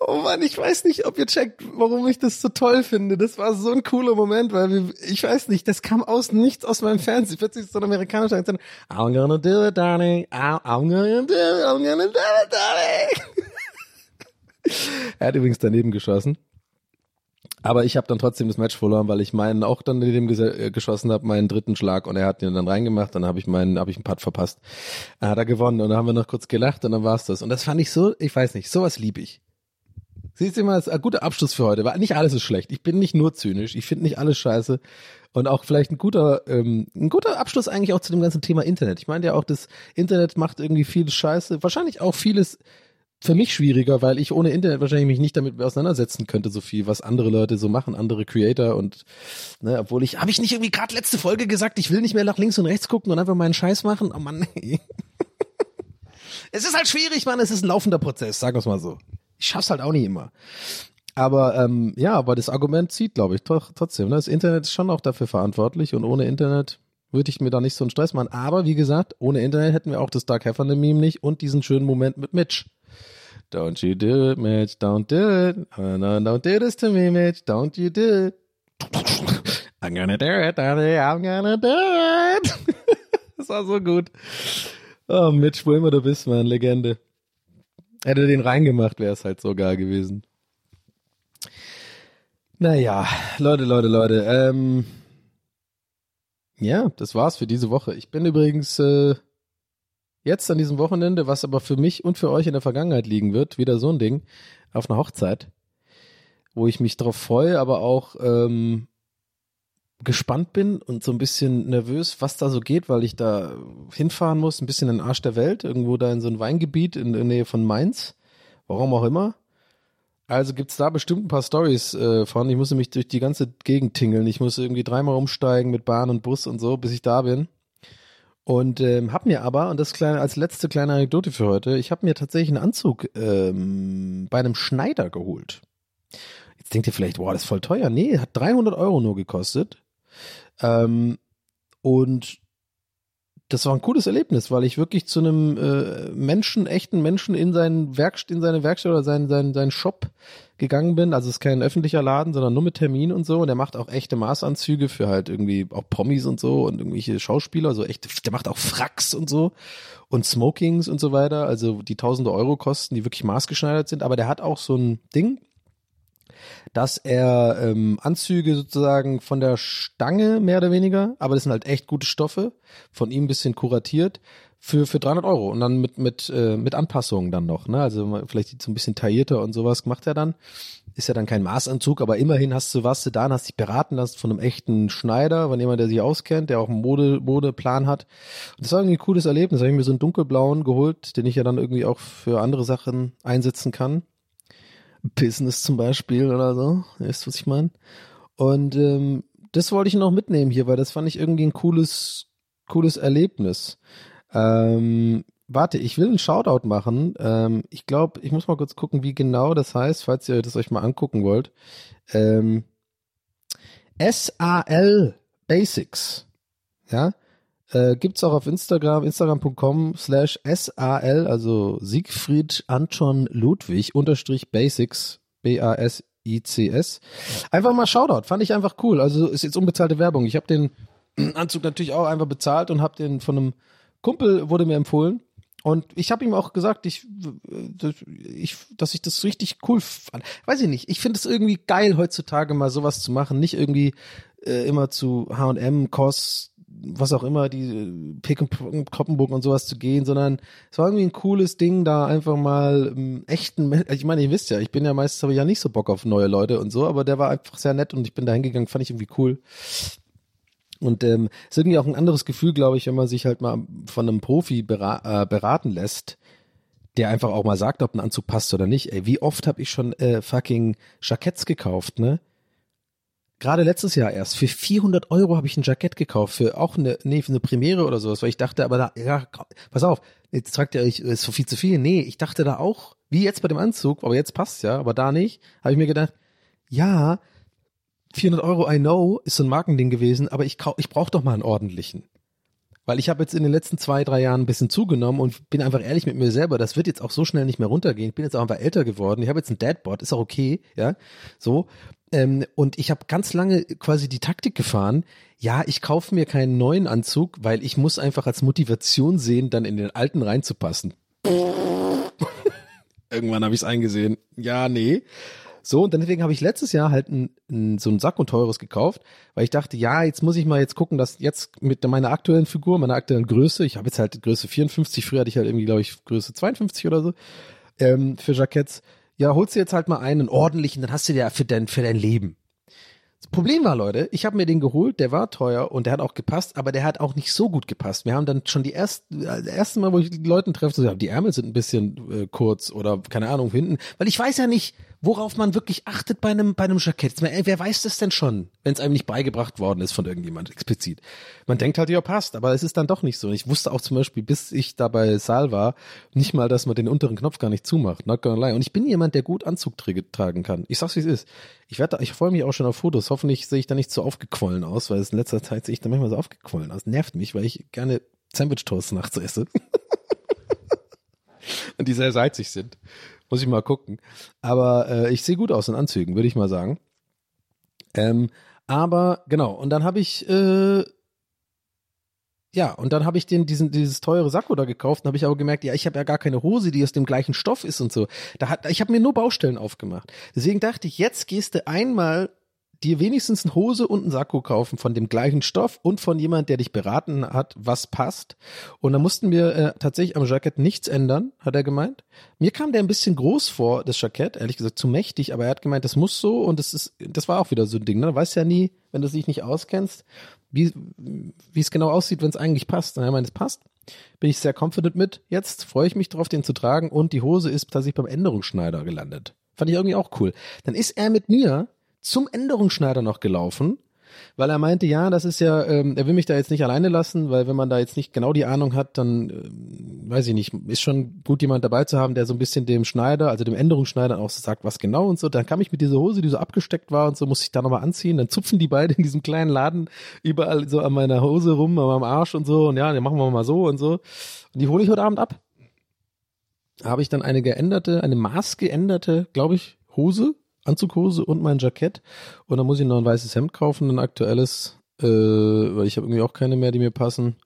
Oh Mann, ich weiß nicht, ob ihr checkt, warum ich das so toll finde. Das war so ein cooler Moment, weil wir, ich weiß nicht, das kam aus nichts aus meinem Fernsehen. Plötzlich so ein amerikanischer Akzent. I'm gonna do it, Donny. I'm, gonna do it. I'm gonna do it, Donny. er hat übrigens daneben geschossen. Aber ich habe dann trotzdem das Match verloren, weil ich meinen auch dann daneben äh, geschossen habe, meinen dritten Schlag und er hat den dann reingemacht, dann habe ich meinen, habe ich einen Putt verpasst. Dann hat er gewonnen und dann haben wir noch kurz gelacht und dann war's das. Und das fand ich so, ich weiß nicht, sowas lieb ich. Siehst du mal, ist ein guter Abschluss für heute, weil nicht alles ist schlecht. Ich bin nicht nur zynisch, ich finde nicht alles scheiße. Und auch vielleicht ein guter, ähm, ein guter Abschluss eigentlich auch zu dem ganzen Thema Internet. Ich meine ja auch, das Internet macht irgendwie vieles Scheiße, wahrscheinlich auch vieles für mich schwieriger, weil ich ohne Internet wahrscheinlich mich nicht damit auseinandersetzen könnte, so viel, was andere Leute so machen, andere Creator und ne, obwohl ich, habe ich nicht irgendwie gerade letzte Folge gesagt, ich will nicht mehr nach links und rechts gucken und einfach meinen Scheiß machen? Oh Mann, nee. es ist halt schwierig, Mann, es ist ein laufender Prozess, sagen wir mal so. Ich schaff's halt auch nicht immer. Aber ähm, ja, aber das Argument zieht, glaube ich, doch trotzdem. Ne? Das Internet ist schon auch dafür verantwortlich und ohne Internet würde ich mir da nicht so einen Stress machen. Aber wie gesagt, ohne Internet hätten wir auch das Dark Heifer Meme nicht und diesen schönen Moment mit Mitch. Don't you do it, Mitch, don't do it. Oh, no, don't do this to me, Mitch, don't you do it. I'm gonna do it, Daddy, I'm gonna do it. das war so gut. Oh, Mitch, wo immer du bist, Mann, Legende. Hätte den reingemacht, wäre es halt so geil gewesen. Naja, Leute, Leute, Leute. Ähm, ja, das war's für diese Woche. Ich bin übrigens äh, jetzt an diesem Wochenende, was aber für mich und für euch in der Vergangenheit liegen wird, wieder so ein Ding, auf einer Hochzeit, wo ich mich drauf freue, aber auch ähm, gespannt bin und so ein bisschen nervös, was da so geht, weil ich da hinfahren muss, ein bisschen in den Arsch der Welt, irgendwo da in so ein Weingebiet in der Nähe von Mainz, warum auch immer. Also gibt's da bestimmt ein paar Stories äh, von. Ich muss nämlich durch die ganze Gegend tingeln. Ich muss irgendwie dreimal umsteigen mit Bahn und Bus und so, bis ich da bin. Und ähm, hab mir aber, und das kleine, als letzte kleine Anekdote für heute, ich habe mir tatsächlich einen Anzug ähm, bei einem Schneider geholt. Jetzt denkt ihr vielleicht, boah, das ist voll teuer. Nee, hat 300 Euro nur gekostet. Ähm, und das war ein cooles Erlebnis, weil ich wirklich zu einem äh, Menschen, echten Menschen in seinen Werkst in seine Werkstatt oder seinen, seinen, seinen Shop gegangen bin. Also es ist kein öffentlicher Laden, sondern nur mit Termin und so. Und der macht auch echte Maßanzüge für halt irgendwie auch Promis und so und irgendwelche Schauspieler, so echte, der macht auch Fracks und so und Smokings und so weiter. Also die tausende Euro kosten, die wirklich maßgeschneidert sind. Aber der hat auch so ein Ding, dass er ähm, Anzüge sozusagen von der Stange mehr oder weniger, aber das sind halt echt gute Stoffe, von ihm ein bisschen kuratiert für für 300 Euro und dann mit mit äh, mit Anpassungen dann noch, ne? Also vielleicht so ein bisschen taillierter und sowas macht er dann. Ist ja dann kein Maßanzug, aber immerhin hast du was du da, hast dich beraten lassen von einem echten Schneider, von jemand, der sich auskennt, der auch einen Mode Modeplan hat. Und das war irgendwie ein cooles Erlebnis. Da habe ich mir so einen dunkelblauen geholt, den ich ja dann irgendwie auch für andere Sachen einsetzen kann. Business zum Beispiel oder so. Weißt du, was ich meine? Und ähm, das wollte ich noch mitnehmen hier, weil das fand ich irgendwie ein cooles, cooles Erlebnis. Ähm, warte, ich will einen Shoutout machen. Ähm, ich glaube, ich muss mal kurz gucken, wie genau das heißt, falls ihr das euch mal angucken wollt. Ähm, SAL Basics. Ja, äh, gibt's auch auf Instagram, instagram.com slash SAL, also Siegfried Anton Ludwig unterstrich Basics, B-A-S-I-C-S. Einfach mal Shoutout, fand ich einfach cool. Also ist jetzt unbezahlte Werbung. Ich habe den Anzug natürlich auch einfach bezahlt und habe den von einem Kumpel, wurde mir empfohlen. Und ich habe ihm auch gesagt, ich, ich, dass ich das richtig cool fand. Weiß ich nicht. Ich finde es irgendwie geil, heutzutage mal sowas zu machen. Nicht irgendwie äh, immer zu H&M, Kost, was auch immer, die äh, Pick und Koppenburg und sowas zu gehen, sondern es war irgendwie ein cooles Ding, da einfach mal ähm, echten, ich meine, ihr wisst ja, ich bin ja meistens habe ich ja nicht so Bock auf neue Leute und so, aber der war einfach sehr nett und ich bin da hingegangen, fand ich irgendwie cool. Und ähm, ist irgendwie auch ein anderes Gefühl, glaube ich, wenn man sich halt mal von einem Profi bera äh, beraten lässt, der einfach auch mal sagt, ob ein Anzug passt oder nicht. Ey, wie oft habe ich schon äh, fucking Jacketts gekauft, ne? Gerade letztes Jahr erst. Für 400 Euro habe ich ein Jackett gekauft, für auch eine, nee, für eine Premiere oder sowas, weil ich dachte, aber da, ja, pass auf, jetzt fragt ihr euch, ist so viel zu viel. Nee, ich dachte da auch, wie jetzt bei dem Anzug, aber jetzt passt ja, aber da nicht, habe ich mir gedacht, ja, 400 Euro, I know, ist so ein Markending gewesen, aber ich, ich brauche doch mal einen ordentlichen. Weil ich habe jetzt in den letzten zwei, drei Jahren ein bisschen zugenommen und bin einfach ehrlich mit mir selber, das wird jetzt auch so schnell nicht mehr runtergehen. Ich bin jetzt auch einfach älter geworden. Ich habe jetzt ein Dadboard, ist auch okay, ja, so. Ähm, und ich habe ganz lange quasi die Taktik gefahren, ja, ich kaufe mir keinen neuen Anzug, weil ich muss einfach als Motivation sehen, dann in den alten reinzupassen. Irgendwann habe ich es eingesehen. Ja, nee. So, und deswegen habe ich letztes Jahr halt ein, ein, so ein Sack und teures gekauft, weil ich dachte, ja, jetzt muss ich mal jetzt gucken, dass jetzt mit meiner aktuellen Figur, meiner aktuellen Größe, ich habe jetzt halt Größe 54, früher hatte ich halt irgendwie, glaube ich, Größe 52 oder so, ähm, für Jacketts. Ja, holst du jetzt halt mal einen ordentlichen, dann hast du dir für dein, für dein Leben. Das Problem war, Leute, ich habe mir den geholt, der war teuer und der hat auch gepasst, aber der hat auch nicht so gut gepasst. Wir haben dann schon die ersten, äh, das erste Mal, wo ich die Leute treffe, so, ja, die Ärmel sind ein bisschen äh, kurz oder keine Ahnung hinten, weil ich weiß ja nicht, worauf man wirklich achtet bei einem, bei einem Jackett. Wer weiß das denn schon, wenn es einem nicht beigebracht worden ist von irgendjemand explizit? Man denkt halt, ja, passt, aber es ist dann doch nicht so. Ich wusste auch zum Beispiel, bis ich da bei Saal war, nicht mal, dass man den unteren Knopf gar nicht zumacht. Not gonna lie. Und ich bin jemand, der gut Anzug tragen kann. Ich sag's, wie es ist. Ich werde, ich freue mich auch schon auf Fotos. Hoffentlich sehe ich da nicht so aufgequollen aus, weil es in letzter Zeit sehe ich da manchmal so aufgequollen aus. Nervt mich, weil ich gerne Sandwich Toast nachts esse. Und die sehr salzig sind. Muss ich mal gucken. Aber äh, ich sehe gut aus in Anzügen, würde ich mal sagen. Ähm, aber genau, und dann habe ich äh, ja, und dann habe ich den diesen dieses teure Sakko da gekauft, und habe ich aber gemerkt, ja, ich habe ja gar keine Hose, die aus dem gleichen Stoff ist und so. Da hat ich habe mir nur Baustellen aufgemacht. Deswegen dachte ich, jetzt gehst du einmal dir wenigstens eine Hose und einen Sakko kaufen von dem gleichen Stoff und von jemand, der dich beraten hat, was passt. Und da mussten wir äh, tatsächlich am Jackett nichts ändern, hat er gemeint. Mir kam der ein bisschen groß vor, das Jackett, ehrlich gesagt zu mächtig, aber er hat gemeint, das muss so und das ist, das war auch wieder so ein Ding. Ne? Du weißt ja nie, wenn du dich nicht auskennst, wie wie es genau aussieht, wenn es eigentlich passt. Und er meint, es passt. Bin ich sehr confident mit. Jetzt freue ich mich drauf, den zu tragen und die Hose ist tatsächlich beim Änderungsschneider gelandet. Fand ich irgendwie auch cool. Dann ist er mit mir zum Änderungsschneider noch gelaufen, weil er meinte, ja, das ist ja, ähm, er will mich da jetzt nicht alleine lassen, weil wenn man da jetzt nicht genau die Ahnung hat, dann ähm, weiß ich nicht, ist schon gut jemand dabei zu haben, der so ein bisschen dem Schneider, also dem Änderungsschneider auch so sagt, was genau und so. Dann kam ich mit dieser Hose, die so abgesteckt war und so, muss ich da nochmal anziehen. Dann zupfen die beide in diesem kleinen Laden überall so an meiner Hose rum, an meinem Arsch und so und ja, dann machen wir mal so und so. Und die hole ich heute Abend ab. Habe ich dann eine geänderte, eine maßgeänderte, glaube ich, Hose Anzughose und mein Jackett. Und dann muss ich noch ein weißes Hemd kaufen, ein aktuelles, äh, weil ich habe irgendwie auch keine mehr, die mir passen.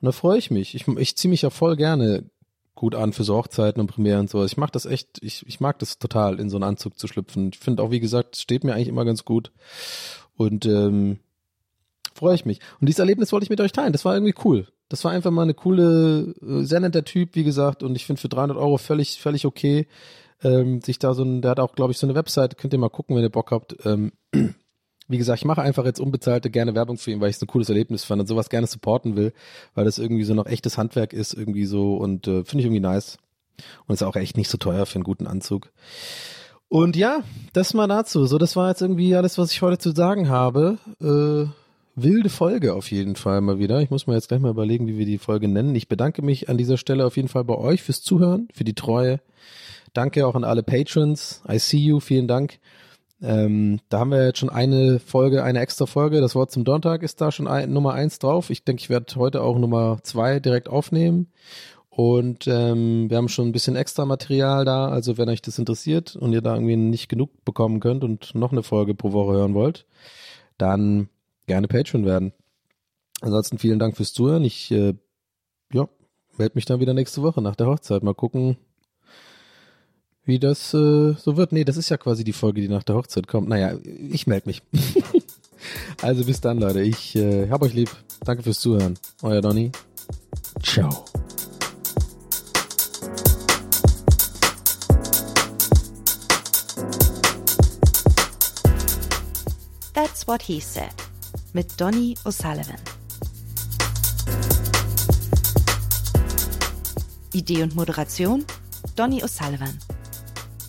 Und da freue ich mich. Ich, ich ziehe mich ja voll gerne gut an für so Hochzeiten und Premieren und sowas. Ich mag das echt, ich, ich mag das total, in so einen Anzug zu schlüpfen. Ich finde auch, wie gesagt, steht mir eigentlich immer ganz gut. Und ähm, freue ich mich. Und dieses Erlebnis wollte ich mit euch teilen. Das war irgendwie cool. Das war einfach mal eine coole, äh, sehr netter Typ, wie gesagt. Und ich finde für 300 Euro völlig, völlig okay ähm, sich da so ein, der hat auch, glaube ich, so eine Website, könnt ihr mal gucken, wenn ihr Bock habt. Ähm, wie gesagt, ich mache einfach jetzt unbezahlte gerne Werbung für ihn, weil ich es ein cooles Erlebnis fand und sowas gerne supporten will, weil das irgendwie so noch echtes Handwerk ist, irgendwie so und äh, finde ich irgendwie nice. Und ist auch echt nicht so teuer für einen guten Anzug. Und ja, das mal dazu. So, das war jetzt irgendwie alles, was ich heute zu sagen habe. Äh, wilde Folge auf jeden Fall mal wieder. Ich muss mir jetzt gleich mal überlegen, wie wir die Folge nennen. Ich bedanke mich an dieser Stelle auf jeden Fall bei euch fürs Zuhören, für die Treue. Danke auch an alle Patrons. I see you. Vielen Dank. Ähm, da haben wir jetzt schon eine Folge, eine extra Folge. Das Wort zum Donnerstag ist da schon ein, Nummer eins drauf. Ich denke, ich werde heute auch Nummer zwei direkt aufnehmen. Und ähm, wir haben schon ein bisschen extra Material da. Also wenn euch das interessiert und ihr da irgendwie nicht genug bekommen könnt und noch eine Folge pro Woche hören wollt, dann gerne Patreon werden. Ansonsten vielen Dank fürs Zuhören. Ich äh, ja, melde mich dann wieder nächste Woche nach der Hochzeit. Mal gucken, wie das äh, so wird. Nee, das ist ja quasi die Folge, die nach der Hochzeit kommt. Naja, ich melde mich. also bis dann, Leute. Ich äh, hab euch lieb. Danke fürs Zuhören. Euer Donny. Ciao. That's What He Said mit Donny O'Sullivan. Idee und Moderation Donny O'Sullivan.